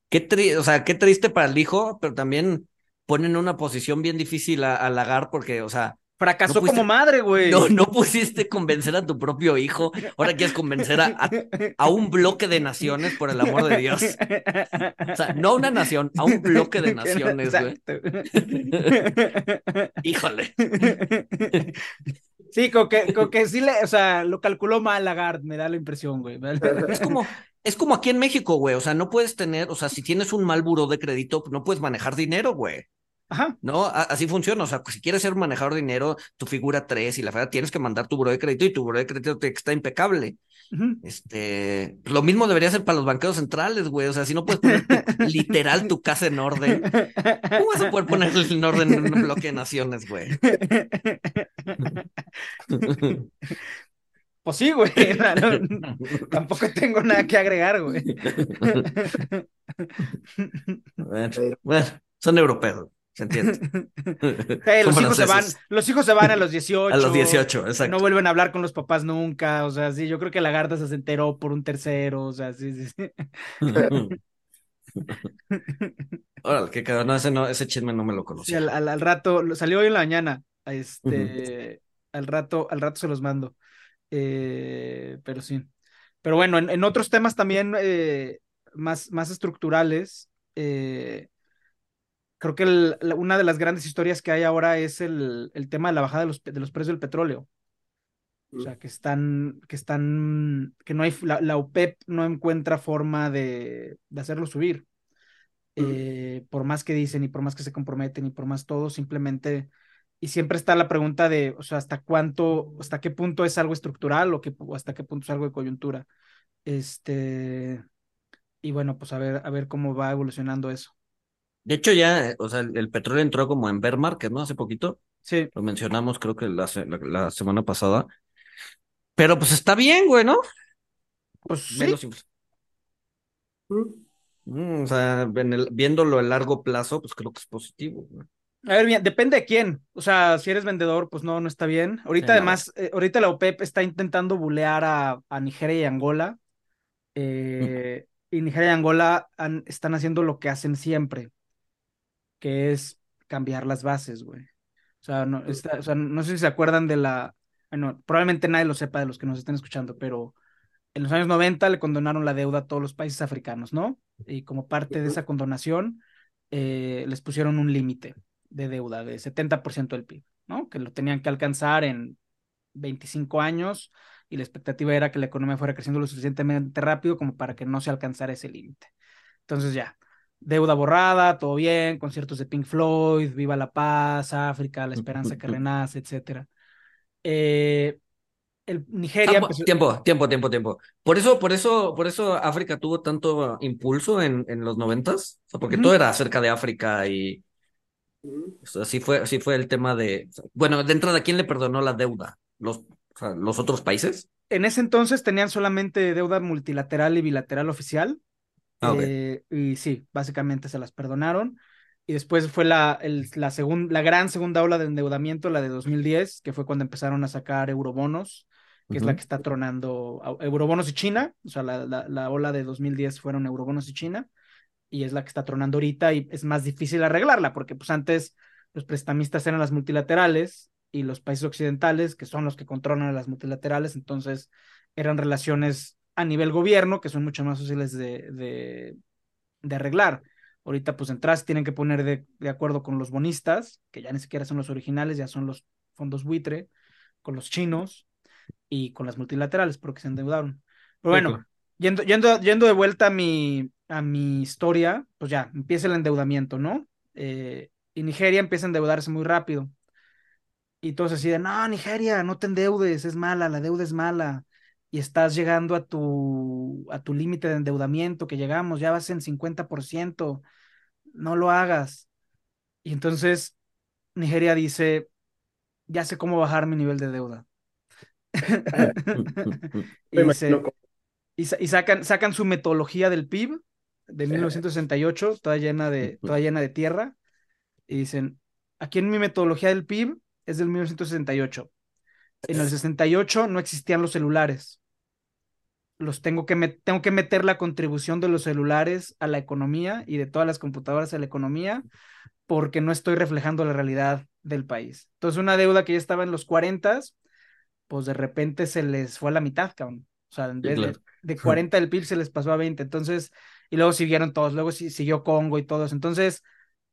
qué triste, o sea, qué triste para el hijo, pero también ponen en una posición bien difícil a, a Lagar porque, o sea, Fracasó como madre, güey. No, no pusiste convencer a tu propio hijo. Ahora quieres convencer a, a, un bloque de naciones, por el amor de Dios. O sea, no a una nación, a un bloque de naciones, güey. Híjole. Sí, como que, como que sí le, o sea, lo calculó mal Lagarde, me da la impresión, güey. Es como, es como aquí en México, güey. O sea, no puedes tener, o sea, si tienes un mal buró de crédito, no puedes manejar dinero, güey. Ajá. No, así funciona. O sea, si quieres ser manejador de dinero, tu figura 3 y la verdad tienes que mandar tu buro de crédito y tu buro de crédito está impecable. Este, lo mismo debería ser para los banqueros centrales, güey. O sea, si no puedes poner *laughs* literal tu casa en orden, ¿cómo vas a poder poner en orden en un bloque de naciones, güey? *laughs* Pues sí, güey. tampoco tengo nada que agregar, güey. *laughs* bueno, son europeos. ¿Se entiende? *laughs* *laughs* los, hijos se van, los hijos se van a los 18. A los 18, exacto. No vuelven a hablar con los papás nunca. O sea, sí, yo creo que Lagarda se enteró por un tercero. O sea, sí, sí, sí. *laughs* Órale, qué cagado. No, ese, no, ese chisme no me lo conocía. Sí, al, al, rato, salió hoy en la mañana. Este, al rato, al rato se los mando. Eh, pero sí. Pero bueno, en, en otros temas también eh, más, más estructurales. Eh, creo que una de las grandes historias que hay ahora es el, el tema de la bajada de los, de los, precios del petróleo. O sea, que están, que están, que no hay, la, OPEP no encuentra forma de, de hacerlo subir. Eh, por más que dicen y por más que se comprometen y por más todo, simplemente, y siempre está la pregunta de, o sea, hasta cuánto, hasta qué punto es algo estructural o, que, o hasta qué punto es algo de coyuntura. Este, y bueno, pues a ver, a ver cómo va evolucionando eso. De hecho, ya, o sea, el, petróleo entró como en bear market, ¿no? Hace poquito. Sí. Lo mencionamos, creo que la, la, semana pasada. Pero pues está bien, güey, ¿no? Pues sí. Mm, o sea, viéndolo a largo plazo, pues creo que es positivo. A ver, bien, depende de quién. O sea, si eres vendedor, pues no, no está bien. Ahorita, además, eh, ahorita la OPEP está intentando bulear a, a Nigeria y Angola. Eh, y Nigeria y Angola están haciendo lo que hacen siempre que es cambiar las bases, güey. O sea, no, o sea, no sé si se acuerdan de la, bueno, probablemente nadie lo sepa de los que nos estén escuchando, pero en los años 90 le condonaron la deuda a todos los países africanos, ¿no? Y como parte de esa condonación, eh, les pusieron un límite de deuda de 70% del PIB, ¿no? Que lo tenían que alcanzar en 25 años y la expectativa era que la economía fuera creciendo lo suficientemente rápido como para que no se alcanzara ese límite. Entonces ya, deuda borrada, todo bien, conciertos de Pink Floyd, Viva la Paz, África, la esperanza que renace, etcétera. Eh, el Nigeria. tiempo, tiempo, tiempo, tiempo. Por eso, por eso, por eso África tuvo tanto impulso en, en los noventas, porque todo era acerca de África y así fue, así fue el tema de. Bueno, de entrada, ¿quién le perdonó la deuda? Los, los otros países. En ese entonces tenían solamente deuda multilateral y bilateral oficial. Ah, eh, y sí, básicamente se las perdonaron. Y después fue la, el, la, la gran segunda ola de endeudamiento, la de 2010, que fue cuando empezaron a sacar eurobonos, que es la que está tronando eurobonos y China. O sea, la, la, ola de 2010 fueron eurobonos y China. Y es la que está tronando ahorita y es más difícil arreglarla, porque pues antes los prestamistas eran las multilaterales y los países occidentales, que son los que controlan las multilaterales, entonces eran relaciones a nivel gobierno, que son mucho más fáciles de, de, arreglar. Ahorita pues entras, tienen que poner de, de, acuerdo con los bonistas, que ya ni siquiera son los originales, ya son los fondos buitre, con los chinos y con las multilaterales, porque se endeudaron. Pero bueno, yendo, yendo, yendo de vuelta a mi, a mi historia, pues ya, empieza el endeudamiento, ¿no? Eh, y Nigeria empieza a endeudarse muy rápido. Y todos así de, no, Nigeria, no te endeudes, es mala, la deuda es mala. Y estás llegando a tu, a tu límite de endeudamiento, que llegamos, ya vas en 50%, no lo hagas. Y entonces Nigeria dice, ya sé cómo bajar mi nivel de deuda. *laughs* y, sacan, sacan su metodología del PIB de 1968, toda llena de, toda llena de tierra, y dicen, aquí en mi metodología del PIB es del 1968. En el 68 no existían los celulares. Los tengo que, tengo que meter la contribución de los celulares a la economía y de todas las computadoras a la economía porque no estoy reflejando la realidad del país. Entonces, una deuda que ya estaba en los 40, pues de repente se les fue a la mitad, cabrón. O sea, en vez de, de, *laughs* 40 del PIB se les pasó a 20. Entonces, y luego siguieron todos, luego siguió Congo y todos. Entonces,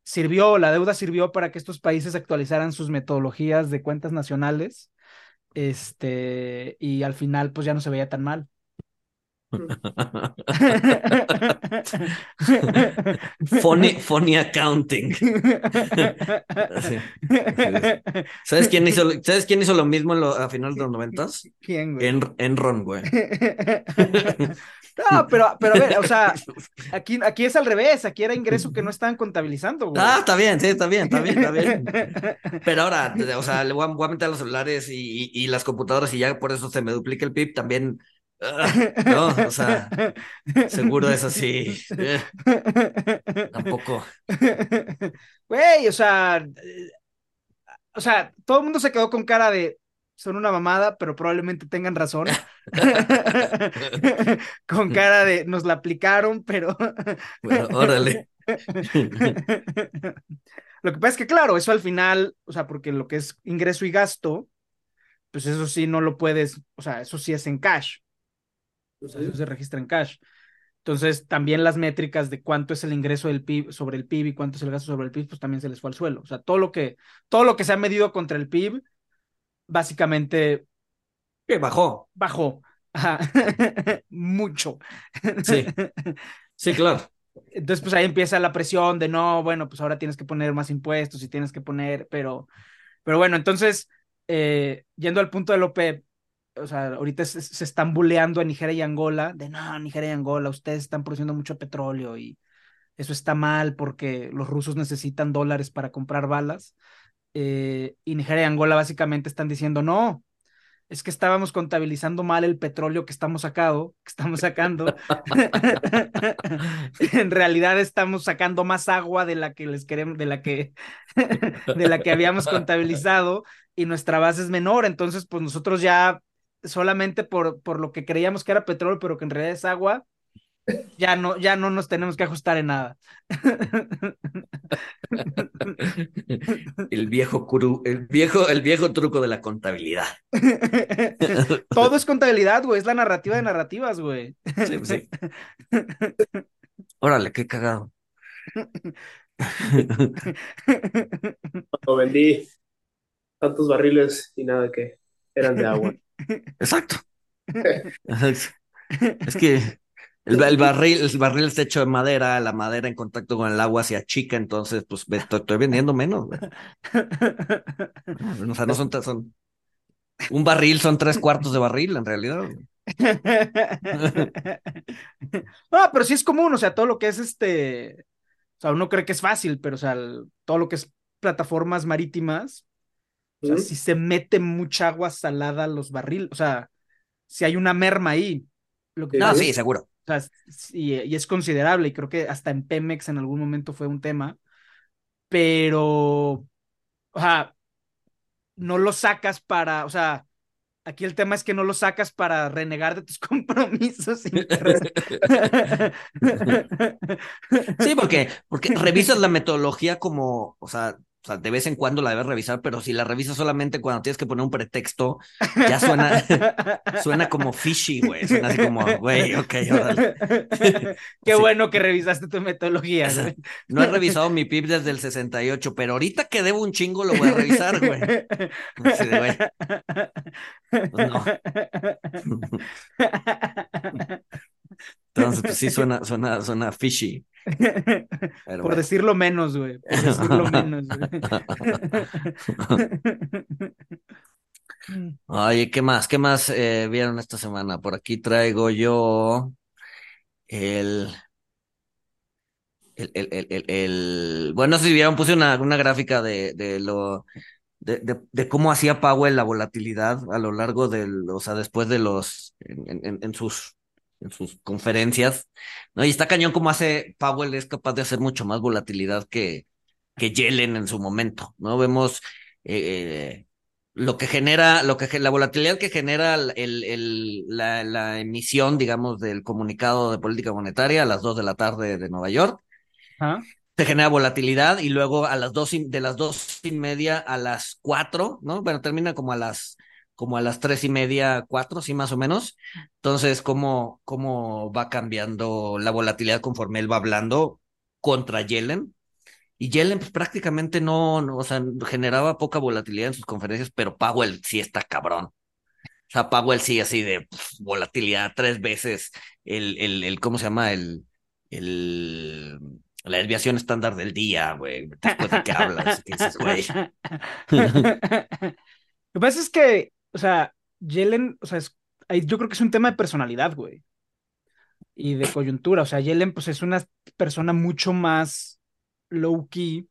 sirvió, la deuda sirvió para que estos países actualizaran sus metodologías de cuentas nacionales. Este, y al final, pues ya no se veía tan mal. *laughs* funny, funny accounting. ¿Sabes quién hizo, ¿sabes quién hizo lo mismo a finales de los noventas? ¿Quién, güey? En, Enron, güey. *laughs* No, pero, pero a ver, o sea, aquí, aquí es al revés, aquí era ingreso que no estaban contabilizando, güey. Ah, está bien, sí, está bien, está bien, está bien. *laughs* Pero ahora, o sea, le voy a, meter los celulares y, y, las computadoras y ya por eso se me duplica el PIB, también no, o sea, seguro es así. *laughs* Tampoco. Güey, o sea, eh, o sea, todo el mundo se quedó con cara de son una mamada, pero probablemente tengan razón. *laughs* con cara de nos la aplicaron, pero. *laughs* bueno, órale. lo que pasa es que, claro, eso al final, o sea, porque lo que es ingreso y gasto, pues eso sí no lo puedes, o sea, eso sí es en cash eso se registra en cash. Entonces, también las métricas de cuánto es el ingreso del PIB sobre el PIB y cuánto es el gasto sobre el PIB, pues también se les fue al suelo. O sea, todo lo que, todo lo que se ha medido contra el PIB, básicamente. Que bajó. Bajó. *laughs* Mucho. Sí. Sí, claro. Entonces, pues ahí empieza la presión de no, bueno, pues ahora tienes que poner más impuestos y tienes que poner, pero, pero bueno, entonces, eh, yendo al punto del OPEP, o sea, ahorita se, están buleando a Nigeria y Angola, de no, Nigeria y Angola, ustedes están produciendo mucho petróleo y eso está mal porque los rusos necesitan dólares para comprar balas. Eh, y Nigeria y Angola básicamente están diciendo, no, es que estábamos contabilizando mal el petróleo que estamos sacando, que estamos sacando. *laughs* en realidad estamos sacando más agua de la que les queremos, de la que, *laughs* de la que habíamos contabilizado y nuestra base es menor. Entonces, pues nosotros ya solamente por, por lo que creíamos que era petróleo, pero que en realidad es agua, ya no, ya no nos tenemos que ajustar en nada. *laughs* El viejo, el viejo, el viejo truco de la contabilidad. *laughs* Todo es contabilidad, güey, es la narrativa de narrativas, güey. Sí, pues sí. Órale, qué cagado. Cuando vendí tantos barriles y nada que eran de agua. *laughs* *laughs* Exacto. Es que el, barril, el barril está hecho de madera, la madera en contacto con el agua se achica, entonces pues estoy, vendiendo menos. O sea, no son, son un barril son tres cuartos de barril en realidad. No, *laughs* pero sí es común, o sea, todo lo que es este, o sea, uno cree que es fácil, pero o sea, todo lo que es plataformas marítimas, o sea, si se mete mucha agua salada a los barriles, o sea, si hay una merma ahí. Lo que no, sí, seguro. O sea, y, es considerable, y creo que hasta en Pemex en algún momento fue un tema, pero, o sea, no lo sacas para, o sea, aquí el tema es que no lo sacas para renegar de tus *laughs* compromisos. *laughs* sí, porque, porque revisas la metodología como, o sea, O sea, de vez en cuando la debes revisar, pero si la revisas solamente cuando tienes que poner un pretexto, ya suena, *laughs* suena como fishy, güey. Suena así como, güey, ok, órale. *laughs* Qué Sí. bueno que revisaste tu metodología. Güey. no he revisado mi PIB desde el 68, pero ahorita que debo un chingo lo voy a revisar, güey. Así de, güey. Pues no. *laughs* Entonces, pues sí *laughs* suena, suena, suena fishy. Pero Por bueno. decirlo menos, güey. Por *laughs* decirlo menos, güey. *laughs* Oye, ¿qué más? ¿Qué más eh, vieron esta semana? Por aquí traigo yo el, el, el, el, el- bueno, si vieron, puse una, una gráfica de, de lo, de, de, de cómo hacía Powell la volatilidad a lo largo del, o sea, después de los, en, en, en sus, en sus conferencias, ¿no? Y está cañón cómo hace Powell, es capaz de hacer mucho más volatilidad que, que Yellen en su momento, ¿no? Vemos, eh, lo que genera, lo que la volatilidad que genera el, la, la emisión, digamos, del comunicado de política monetaria a las 2 de la tarde de Nueva York, Ajá. te genera volatilidad y luego a las dos y- de las dos y media a las cuatro, ¿no? Bueno, termina como a las como a las tres y media, cuatro, sí, más o menos. Entonces, cómo, cómo va cambiando la volatilidad conforme él va hablando contra Yellen. Y Yellen pues, prácticamente no, no, o sea, generaba poca volatilidad en sus conferencias, pero Powell sí está cabrón. O sea, Powell sí así de pf, volatilidad tres veces el, el, el, ¿cómo se llama? El, el, la desviación estándar del día, güey. Después de que hablas, dices, güey. *laughs* Lo que pasa es que, o sea, Yellen, o sea, es- yo creo que es un tema de personalidad, güey. Y de coyuntura. O sea, Yellen, pues es una persona mucho más low key.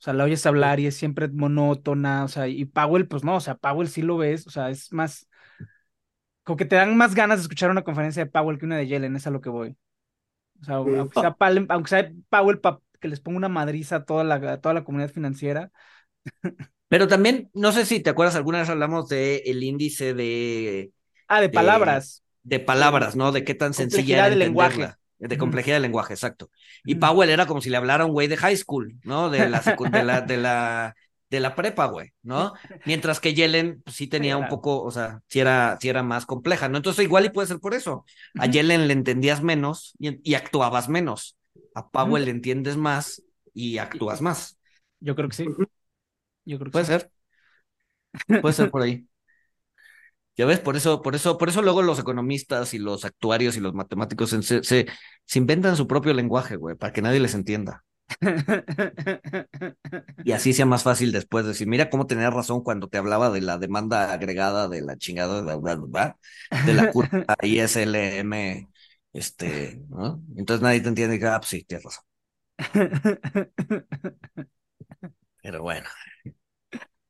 O sea, la oyes hablar y es siempre monótona. O sea, y Powell, pues no, o sea, Powell sí lo ves. O sea, es más. Como que te dan más ganas de escuchar una conferencia de Powell que una de Yellen, es a lo que voy. O sea, aunque sea, Powell- aunque sea Powell pa- que les ponga una madriza a toda la, a toda la comunidad financiera. *laughs* Pero también, no sé si te acuerdas, alguna vez hablamos de el índice de, Ah, de de, palabras. de palabras, ¿no? De qué tan sencilla era del lenguaje. De complejidad del lenguaje, exacto. Y Ujú. Powell era como si le hablara a un güey de high school, ¿no? De la, de la, de la, de la prepa, güey, ¿no? Mientras que Yellen pues, sí tenía un poco, o sea, sí era, sí era más compleja, ¿no? Entonces igual y puede ser por eso. A. Yellen le entendías menos y, y actuabas menos. A Powell le entiendes más y actúas más. Yo creo que sí. Yo creo que Puede sí. ser. Puede ser por ahí. Ya ves, por eso, por eso, por eso luego los economistas y los actuarios y los matemáticos se, se, se inventan su propio lenguaje, güey, para que nadie les entienda. Y así sea más fácil después decir, mira cómo tenía razón cuando te hablaba de la demanda agregada de la chingada de la, de la curva *laughs* ISLM, este, ¿no? Entonces nadie te entiende y dice, ah, pues sí, tienes razón. *laughs* Pero bueno.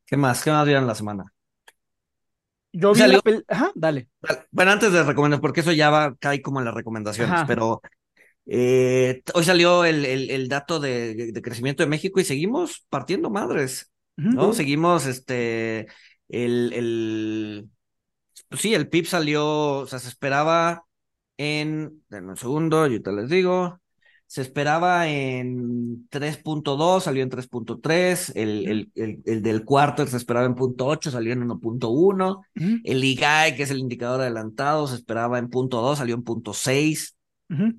¿Qué más? ¿Qué más vieron la semana? Yo vi Salió- la pel... Ajá, dale. Bueno, antes de recomendar, porque eso ya va, cae como en las recomendaciones, Ajá. pero eh, hoy salió el, el, el dato de, de crecimiento de México y seguimos partiendo madres. ¿no? Seguimos, este, el, el, pues sí, el PIB salió, o sea, se esperaba en, denme un segundo, yo te les digo, se esperaba en 3.2, salió en 3.3, el, el, el, el del cuarto se esperaba en punto .8, salió en 1.1. Ujú. El IGAE, que es el indicador adelantado, se esperaba en punto 2, salió en punto 6. Ujú.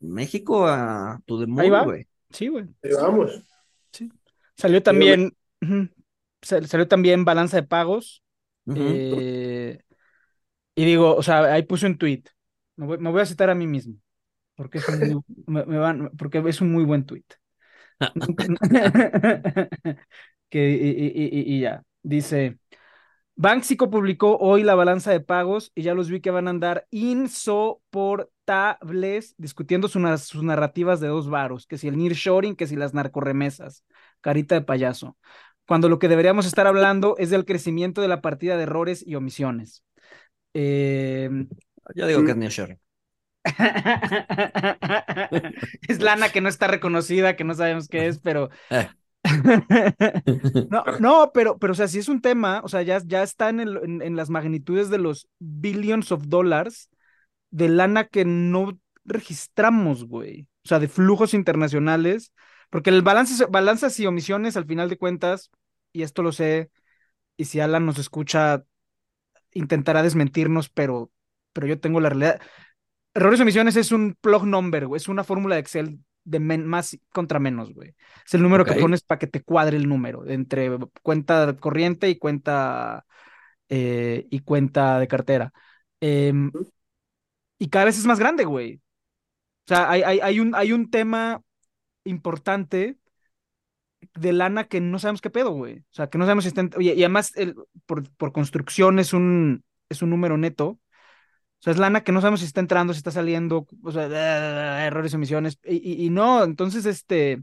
México a tu va. güey. Sí, güey. Ahí vamos. Salió también. Sal- Salió también balanza de pagos. Eh, y digo, o sea, ahí puse un tweet. Me voy, me voy a citar a mí mismo. Porque es un muy, me- me van- porque es un muy buen tweet. *laughs* que, y, y- y- ya. Dice. Banxico publicó hoy la balanza de pagos y ya los vi que van a andar insoportables discutiendo su sus narrativas de dos varos, que si el nearshoring, que si las narcorremesas. Carita de payaso. Cuando lo que deberíamos estar hablando es del crecimiento de la partida de errores y omisiones. Eh, Yo digo que es nearshoring. *laughs* es lana que no está reconocida, que no sabemos qué es, pero *laughs* no, no, pero, pero, o sea, si es un tema, o sea, ya, ya está en las magnitudes de los billions of dollars de lana que no registramos, güey. O sea, de flujos internacionales, Porque el balance, balanzas y omisiones, al final de cuentas, y esto lo sé, y si Alan nos escucha, intentará desmentirnos, pero, pero yo tengo la realidad. Errores y omisiones es un plug number, güey. Es una fórmula de Excel de más contra menos, güey. Es el número que pones para que te cuadre el número entre cuenta corriente y cuenta eh, y cuenta de cartera. Em, y cada vez es más grande, güey. O sea, hay, hay, hay, un, hay un tema importante de lana que no sabemos qué pedo, güey. O sea, que no sabemos si está... y además, el, por, por construcción es un, es un número neto. O sea, es lana que no sabemos si está entrando, si está saliendo, o sea, errores, emisiones. Y, y, no, entonces, este,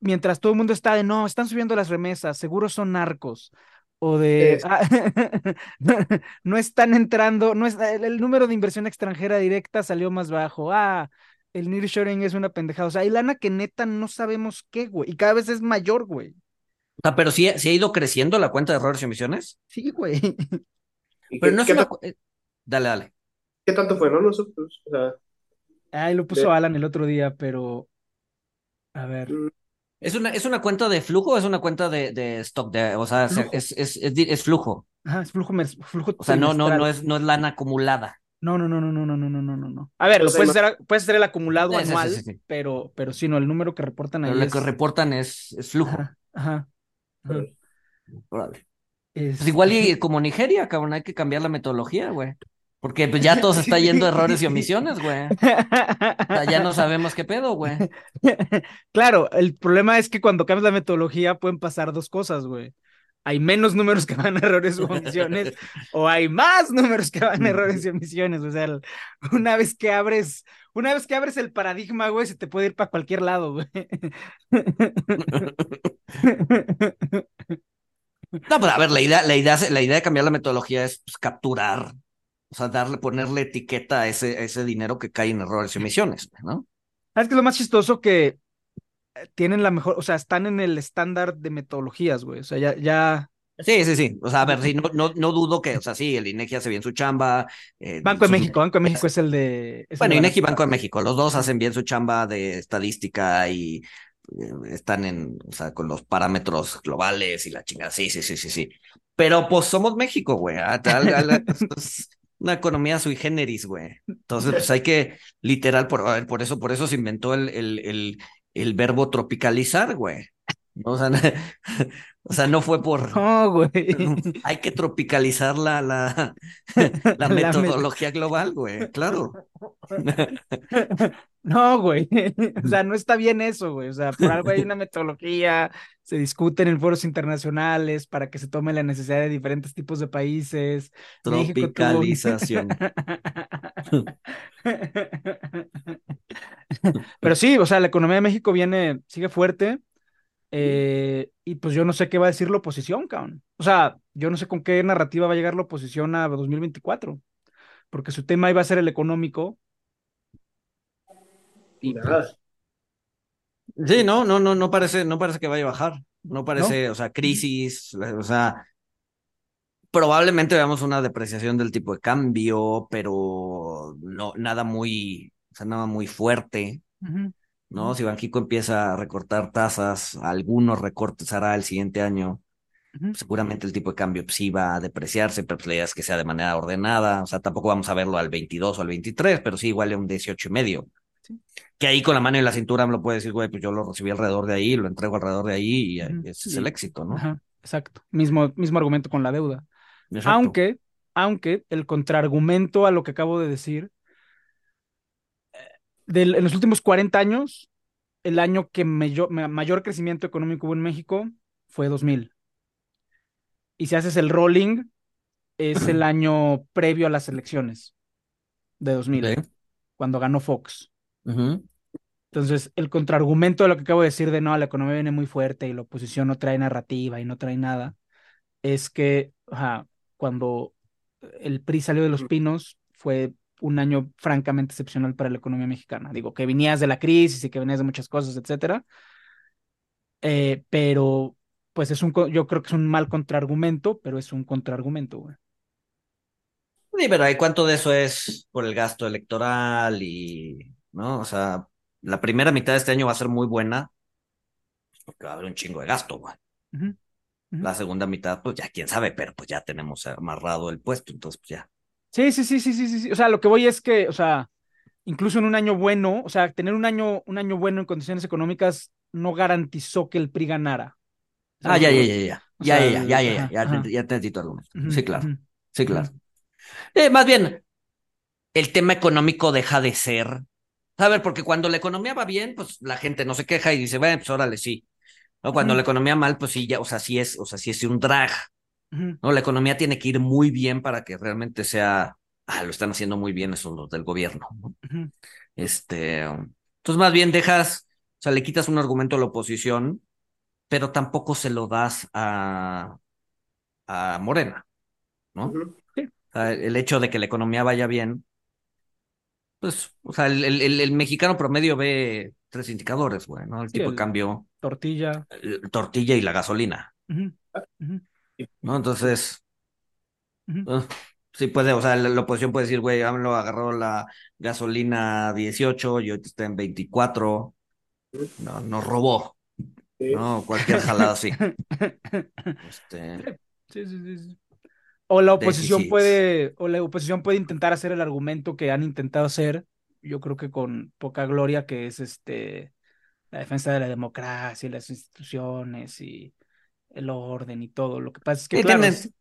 mientras todo el mundo está de, no, están subiendo las remesas, seguro son narcos, o de, ah, *laughs* no están entrando, no es, el, número de inversión extranjera directa salió más bajo, ah, el nearshoring es una pendejada, o sea, hay lana que neta no sabemos qué, güey, y cada vez es mayor, güey. O sea, pero sí, sí ha ido creciendo la cuenta de errores y emisiones. Sí, güey. Pero no es una... Dale, dale. ¿Qué tanto fue, no? Nosotros, o sea... Ay, lo puso Alan el otro día, pero... A ver. Mm. ¿Es una, ¿Es una cuenta de flujo o es una cuenta de, de stock? De, o sea, es, es, es, flujo. Ajá, es flujo, flujo O sea, no, no, no, es, no es lana acumulada. No, no, no, no, no, no, no, no, no, no. A ver, lo puedes, hacer, puedes hacer el acumulado anual, pero, pero sí, no, el número que reportan ahí. Pero lo que reportan es, es flujo. Ajá. ajá, Pues igual y como Nigeria, cabrón, hay que cambiar la metodología, güey. Porque pues ya todo se está yendo errores y *laughs* omisiones, güey. ya no sabemos qué pedo, güey. *laughs* Claro, el problema es que cuando cambias la metodología pueden pasar dos cosas, güey. Hay menos números que van a errores u omisiones o hay más números que van a errores y omisiones. O sea, una vez que abres, una vez que abres el paradigma, güey, se te puede ir para cualquier lado, güey. *laughs* No, pero a ver, la idea, la idea, la idea de cambiar la metodología es pues, capturar, o sea, darle, ponerle etiqueta a ese, ese dinero que cae en errores y omisiones, ¿no? Es que es lo más chistoso que eh, tienen la mejor, o sea, están en el estándar de metodologías, güey. O sea, ya, ya. Sí, sí, sí. O sea, a ver, sí, no, no, no dudo que, o sea, sí, el INEGI hace bien su chamba. Eh, Banco de México, Banco de *laughs* México es el de. bueno, INEGI y Banco de México, los dos hacen bien su chamba de estadística y eh, están en, o sea, con los parámetros globales y la chingada. Sí, sí, sí, sí, sí. Pero pues somos México, güey. *laughs* Una economía sui generis, güey. Entonces, pues *laughs* hay que, literal, por, a ver, por eso, por eso se inventó el, el, el, el verbo tropicalizar, güey. O sea, *laughs* o sea, no fue por. *laughs* No, güey. *laughs* Hay que tropicalizar la, la, la metodología global, güey, claro. No, güey. O sea, no está bien eso, güey. O sea, por algo hay una metodología, se discuten en foros internacionales para que se tome la necesidad de diferentes tipos de países. Tropicalización. Pero sí, o sea, la economía de México viene, sigue fuerte. Eh, y pues yo no sé qué va a decir la oposición, cabrón. O sea, yo no sé con qué narrativa va a llegar la oposición a 2024, porque su tema iba a ser el económico. Y nada. Sí, no, no, no, no parece, no parece que vaya a bajar. No parece, o sea, crisis, o sea, probablemente veamos una depreciación del tipo de cambio, pero no, nada muy, o sea, nada muy fuerte. ¿No? Si Banjico empieza a recortar tasas, algunos recortes hará el siguiente año. Seguramente el tipo de cambio sí va a depreciarse, pero pues la idea es que sea de manera ordenada. O sea, tampoco vamos a verlo al 22 o al 23, pero sí igual a un 18 y medio. Que ahí con la mano en la cintura me lo puede decir, güey, pues yo lo recibí alrededor de ahí, lo entrego alrededor de ahí y ese es el éxito, ¿no? exacto. Mismo, mismo argumento con la deuda. Aunque, aunque el contraargumento a lo que acabo de decir en los últimos 40 años, el año que mayor, crecimiento económico hubo en México fue 2000. Y si haces el rolling, es el *clears throat* año previo a las elecciones de 2000, cuando ganó Fox. Entonces, el contraargumento de lo que acabo de decir de no, la economía viene muy fuerte y la oposición no trae narrativa y no trae nada, es que cuando el PRI salió de los pinos fue un año francamente excepcional para la economía mexicana. Digo, que venías de la crisis y que venías de muchas cosas, etcétera. Eh, pero, pues es un, yo creo que es un mal contraargumento, pero es un contraargumento, güey. Sí, pero ¿hay cuánto de eso es por el gasto electoral y, ¿no? O sea, la primera mitad de este año va a ser muy buena, porque va a haber un chingo de gasto, güey. Ujú, ujú. La segunda mitad, pues ya quién sabe, pero pues ya tenemos amarrado el puesto, entonces pues ya. Sí, sí, sí, sí, sí, sí, sí. O sea, lo que voy es que, o sea, incluso en un año bueno, o sea, tener un año, un año bueno en condiciones económicas no garantizó que el PRI ganara. Ah, ya, ya, ya, ya. Ya, ya, ya, ya, ya, ya, te- ya te argumentos. Ujú, Sí, claro. Sí, claro. Eh, más bien, el tema económico deja de ser. A ver, porque cuando la economía va bien, pues la gente no se queja y dice, bueno, pues órale, sí. ¿No? Cuando la economía mal, pues sí, ya, o sea, sí es, o sea, sí es un drag. ¿No? La economía tiene que ir muy bien para que realmente sea, ah, lo están haciendo muy bien esos los del gobierno. Este, entonces más bien dejas, o sea, le quitas un argumento a la oposición, pero tampoco se lo das a, a Morena, ¿no? Ujú. O sea, el hecho de que la economía vaya bien, pues, o sea, el, el- el- el mexicano promedio ve tres indicadores, güey, ¿no? El Sí, tipo el- de cambio, Tortilla. el tortilla y la gasolina, ujú, ¿no? Entonces, eh, sí puede, o sea, la, la oposición puede decir, güey, AMLO agarró la gasolina a 18 y ahorita está en 24, no, nos robó, Sí. ¿no? Cualquier jalada así. *laughs* Este, Sí, sí, sí, sí. O la oposición puede, o la oposición puede intentar hacer el argumento que han intentado hacer, yo creo que con poca gloria, que es este la defensa de la democracia y las instituciones y el orden y todo. Lo que pasa es que, Sí, claro, tienen- es-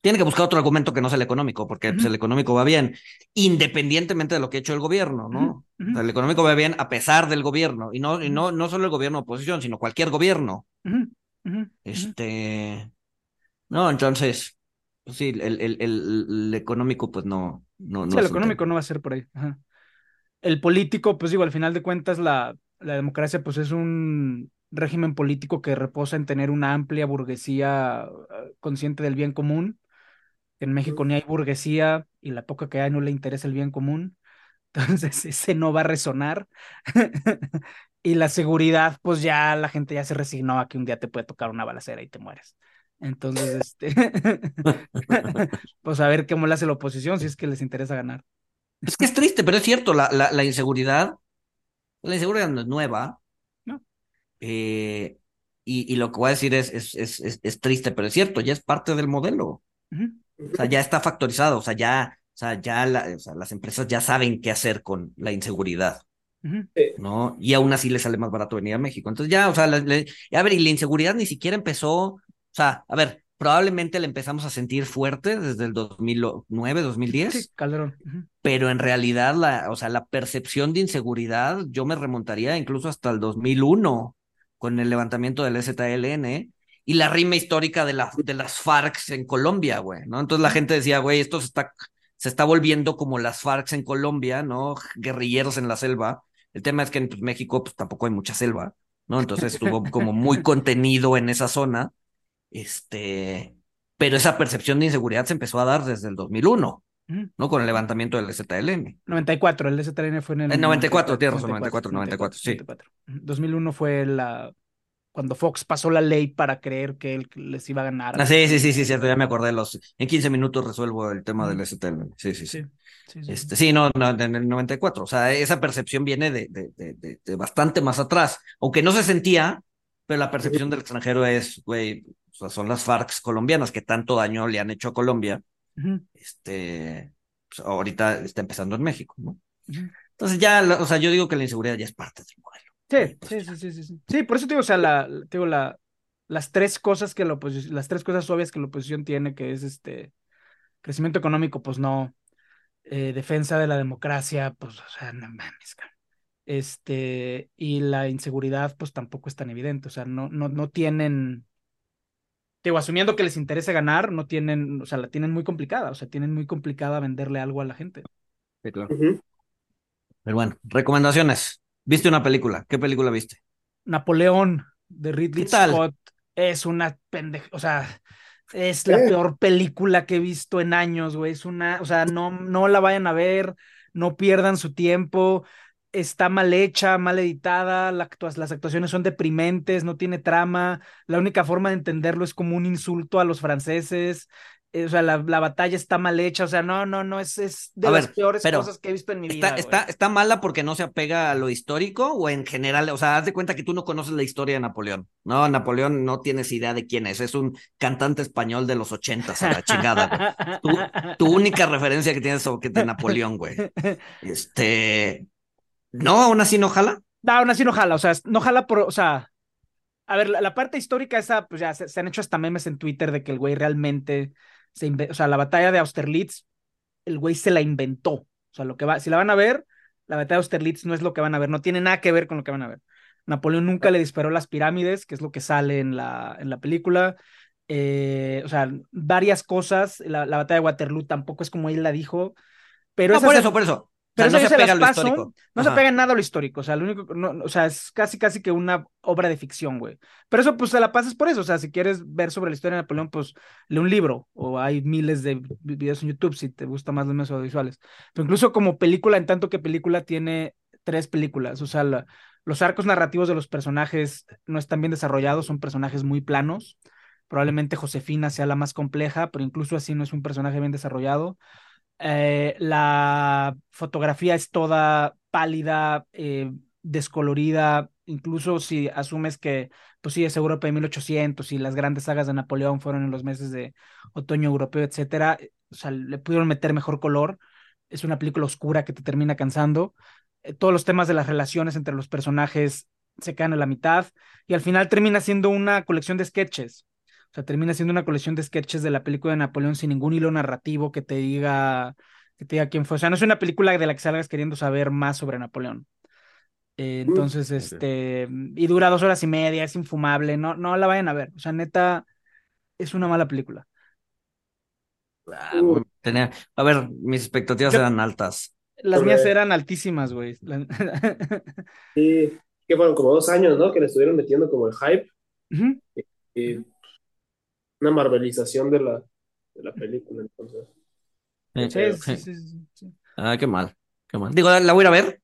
tiene que buscar otro argumento que no sea el económico, porque pues, el económico va bien, independientemente de lo que ha hecho el gobierno, ¿no? O sea, el económico va bien a pesar del gobierno, y no, y no, no solo el gobierno de oposición, sino cualquier gobierno. Este, no, entonces, pues sí, el, el, el, el económico, pues no, no, no Sí, el económico no va a ser por ahí. Ajá. El político, pues digo, al final de cuentas, la, la democracia, pues es un régimen político que reposa en tener una amplia burguesía eh, consciente del bien común. En México ni hay burguesía y la poca que hay no le interesa el bien común. *laughs* Entonces, ese no va a resonar. *laughs* Y la seguridad, pues ya la gente ya se resignó a que un día te puede tocar una balacera y te mueres. Entonces, este, *laughs* pues a ver cómo le hace la oposición si es que les interesa ganar. Es que es triste, pero es cierto, la, la, la inseguridad, la inseguridad no es nueva. Eh, y, y lo que voy a decir es, es, es, es, es triste, pero es cierto, ya es parte del modelo. O sea, ya está factorizado, o sea, ya, o sea, ya la- o sea, las empresas ya saben qué hacer con la inseguridad. ¿no? Y aún así les sale más barato venir a México. Entonces ya, o sea, la- le- a ver, y la inseguridad ni siquiera empezó, o sea, a ver, probablemente la empezamos a sentir fuerte desde el 2009, 2010 Sí, Calderón. Ujú. pero en realidad la, o sea, la percepción de inseguridad, yo me remontaría incluso hasta el 2001 con el levantamiento del ZLN y la rima histórica de, la, de las FARC en Colombia, güey, ¿no? Entonces la gente decía, güey, esto se está, se está volviendo como las FARC en Colombia, ¿no? Guerrilleros en la selva. El tema es que en México pues, tampoco hay mucha selva, ¿no? Entonces estuvo como muy *laughs* contenido en esa zona, este, pero esa percepción de inseguridad se empezó a dar desde el 2001. ¿No? Con el levantamiento del ZLN. 94, el STLN fue en el En 94, tienes razón, 94, 94, sí. 94. Ujú. 2001 fue la cuando Fox pasó la ley para creer que él les iba a ganar. Ah, sí, sí, sí, sí, cierto, ya me acordé. Los, en 15 minutos resuelvo el tema del STLN. Sí, sí, sí. Sí, sí. Este, sí, no, no, en el 94. O sea, esa percepción viene de, de, de, de, de bastante más atrás. Aunque no se sentía, pero la percepción del extranjero es, güey, o sea, son las FARC colombianas que tanto daño le han hecho a Colombia. Este, pues, ahorita está empezando en México, ¿no? Entonces ya, o sea, yo digo que la inseguridad ya es parte del modelo. Sí, sí, sí, sí, sí, sí. Sí, por eso te digo, o sea, la, te digo, la, las tres cosas que la oposición, las tres cosas obvias que la oposición tiene, que es este crecimiento económico, pues no, eh, defensa de la democracia, pues, o sea, no mames. Este, y la inseguridad, pues tampoco es tan evidente, o sea, no, no, no tienen, digo, asumiendo que les interese ganar, no tienen, o sea, la tienen muy complicada, o sea, tienen muy complicada venderle algo a la gente. Sí, claro. Ujú. Pero bueno, recomendaciones. ¿Viste una película? ¿Qué película viste? Napoleón de Ridley ¿Qué tal? Scott es una pendeja, o sea, es la ¿Qué? peor película que he visto en años, güey. Es una, o sea, no, no la vayan a ver, no pierdan su tiempo. Está mal hecha, mal editada, la actua- las actuaciones son deprimentes, no tiene trama. La única forma de entenderlo es como un insulto a los franceses. o sea, la, la, batalla está mal hecha, o sea, no, no, no, es, es de las peores cosas que he visto en mi está, vida. Está, está mala porque no se apega a lo histórico o en general, o sea, haz de cuenta que tú no conoces la historia de Napoleón, ¿no? Napoleón no tienes idea de quién es, es un cantante español de los ochentas, a la chingada, güey. Tu, tu, única referencia que tienes sobre de Napoleón, güey. *laughs* Este, no, aún así no jala. No, aún así no jala, o sea, no jala por, o sea, a ver, la, la parte histórica esa, pues ya se, se, han hecho hasta memes en Twitter de que el güey realmente se o sea, la batalla de Austerlitz, el güey se la inventó. O sea, lo que va, si la van a ver, la batalla de Austerlitz no es lo que van a ver, no tiene nada que ver con lo que van a ver. Napoleón nunca le disparó las pirámides, que es lo que sale en la, en la película. Eh, o sea, varias cosas. La, la, batalla de Waterloo tampoco es como él la dijo. Pero no, por eso, por eso. Pero o sea, no no se, se pega las paso, histórico. no Ajá. se pega en nada a lo histórico, o sea, lo único, no, o sea, es casi casi que una obra de ficción, güey. Pero eso, pues, se la pasas por eso, o sea, si quieres ver sobre la historia de Napoleón, pues, lee un libro, o hay miles de videos en YouTube si te gusta más los medios audiovisuales. Pero incluso como película, en tanto que película tiene tres películas, o sea, la, los arcos narrativos de los personajes no están bien desarrollados, son personajes muy planos. Probablemente Josefina sea la más compleja, pero incluso así no es un personaje bien desarrollado. Eh, la fotografía es toda pálida, eh, descolorida, incluso si asumes que, pues sí, es Europa de 1800 y las grandes sagas de Napoleón fueron en los meses de otoño europeo, etcétera, o sea, le pudieron meter mejor color. Es una película oscura que te termina cansando. Eh, todos los temas de las relaciones entre los personajes se quedan a la mitad y al final termina siendo una colección de sketches. O sea, termina siendo una colección de sketches de la película de Napoleón sin ningún hilo narrativo que te diga, que te diga quién fue. O sea, no es una película de la que salgas queriendo saber más sobre Napoleón. Eh, entonces, Mm, este, y dura dos horas y media, es infumable, no, no la vayan a ver. O sea, neta, es una mala película. Ah, tenía, a ver, mis expectativas Yo- eran altas. Las mías eran altísimas, güey. Sí, que fueron como dos años, ¿no? Que le estuvieron metiendo como el hype *laughs* y una marvelización de la, de la película, entonces. Eh, Sí, eh, sí, sí, sí, sí. Ah, qué mal, qué mal. Digo, la voy a ir a ver,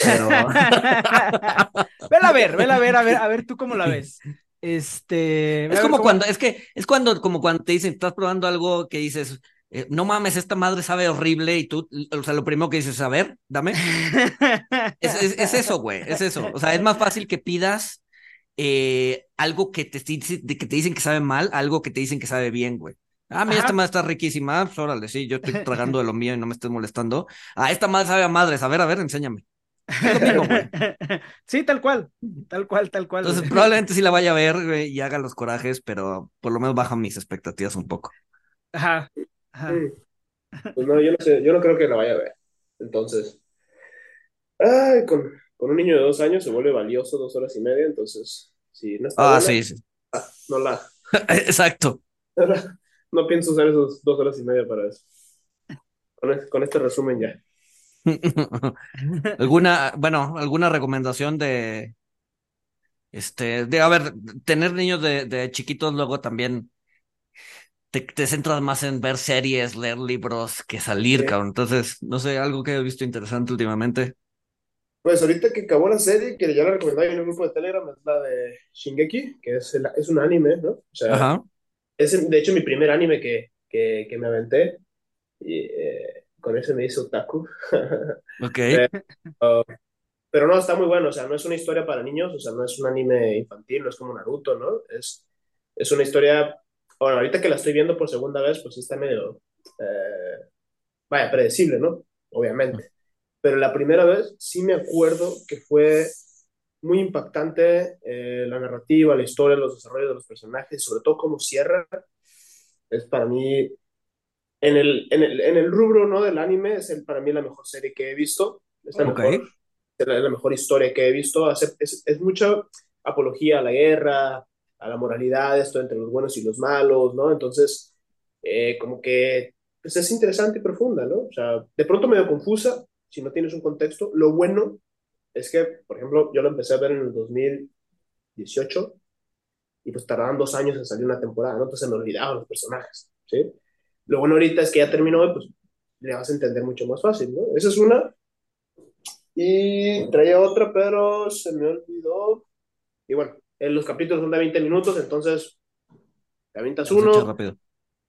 pero *laughs* vela a ver, vela a ver, a ver, a ver tú cómo la ves. Este, es como cómo- cuando, es que es cuando, como cuando te dicen, estás probando algo que dices, eh, no mames, esta madre sabe horrible y tú, o sea, lo primero que dices, a ver, dame. *laughs* Es, es, es eso, güey, es eso. O sea, es más fácil que pidas eh, algo que te, que dicen que sabe mal, algo que te dicen que sabe bien, güey. Ah, mira, Ajá. esta madre está riquísima. Pues, órale, sí, yo estoy tragando de *laughs* lo mío y no me estés molestando. Ah, esta madre sabe a madres. A ver, a ver, enséñame. Mismo, güey. *laughs* Sí, tal cual, tal cual, tal cual. Entonces, güey. probablemente sí la vaya a ver güey, y haga los corajes, pero por lo menos bajan mis expectativas un poco. Ajá, ajá. Pues no, yo no sé, yo no creo que la vaya a ver. Entonces, ay, con, con un niño de dos años se vuelve valioso dos horas y media, entonces, si no está Ah, buena, sí, sí. no la, *laughs* Exacto. *laughs* no pienso usar esos dos horas y media para eso. Con, es- con este resumen ya. *laughs* ¿Alguna, bueno, alguna recomendación de, este, de, a ver, tener niños de, de chiquitos luego también te, te centras más en ver series, leer libros que salir, Sí. cabrón. Entonces, no sé, algo que he visto interesante últimamente. Pues ahorita que acabó la serie, que ya la recomendaba en el grupo de Telegram, es la de Shingeki, que es, el- es un anime, ¿no? O sea, Ajá. es de hecho mi primer anime que, que, que me aventé. Y eh, con ese me hice otaku. *laughs* Ok. Pero no, está muy bueno, o sea, no es una historia para niños, o sea, no es un anime infantil, no es como Naruto, ¿no? Es, es una historia, bueno, ahorita que la estoy viendo por segunda vez, pues está medio, eh, vaya, predecible, ¿no? Obviamente. Pero la primera vez sí me acuerdo que fue muy impactante eh, la narrativa, la historia, los desarrollos de los personajes, sobre todo cómo cierra. Es para mí, en el, en el, en el rubro, ¿no? Del anime, es el, para mí la mejor serie que he visto. Es la Ok. mejor es la, la mejor historia que he visto. Hace- es, es mucha apología a la guerra, a la moralidad, esto entre los buenos y los malos, ¿no? Entonces, eh, como que pues es interesante y profunda, ¿no? O sea, de pronto medio confusa si no tienes un contexto. Lo bueno es que, por ejemplo, yo lo empecé a ver en el 2018 y pues tardaban dos años en salir una temporada, ¿no? Entonces se me olvidaban los personajes, ¿sí? Lo bueno ahorita es que ya terminó y pues le vas a entender mucho más fácil, ¿no? Esa es una. Y traía otra, pero se me olvidó. Y bueno, eh, los capítulos son de 20 minutos, entonces te avientas uno, rápido.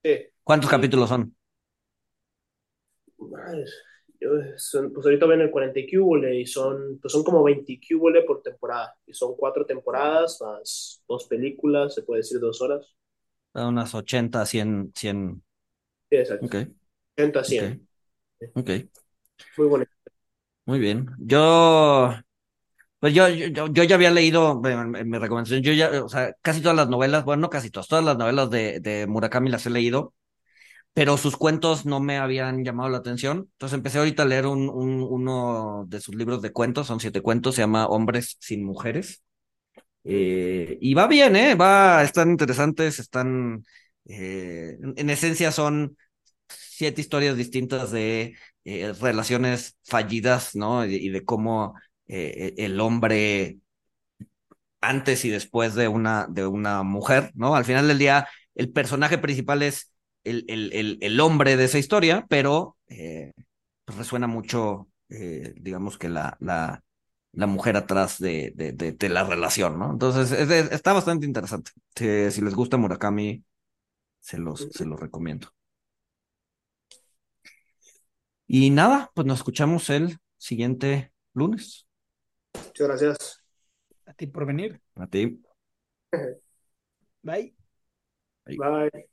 Sí. ¿Cuántos capítulos son? Madre, son- pues ahorita ven el 40 cúbole y son, pues son como 20 cúbole por temporada. Y son cuatro temporadas más dos películas, se puede decir dos horas. Unas 80, 100, 100. Sí, exacto. Ok, 80, ok, 100. ok. Muy bonito. Muy bien. Yo, pues yo, yo, yo ya había leído mi recomendación, yo ya, o sea, casi todas las novelas, bueno, no casi todas, todas las novelas de, de Murakami las he leído, pero sus cuentos no me habían llamado la atención. Entonces empecé ahorita a leer un, un, uno de sus libros de cuentos, son siete cuentos, se llama Hombres sin Mujeres. Eh, y va bien, ¿eh? Va, están interesantes, están, eh, en, en esencia son siete historias distintas de eh, relaciones fallidas, ¿no? Y, de cómo eh, el hombre antes y después de una, de una mujer, ¿no? Al final del día, el personaje principal es el, el, el, el hombre de esa historia, pero eh, pues resuena mucho, eh, digamos que la, la, la mujer atrás de, de, de, de la relación, ¿no? Entonces, es, es, está bastante interesante. Si, si les gusta Murakami, se los, se los recomiendo. Y nada, pues nos escuchamos el siguiente lunes. Muchas gracias. A ti por venir. A ti. *laughs* Bye. Bye.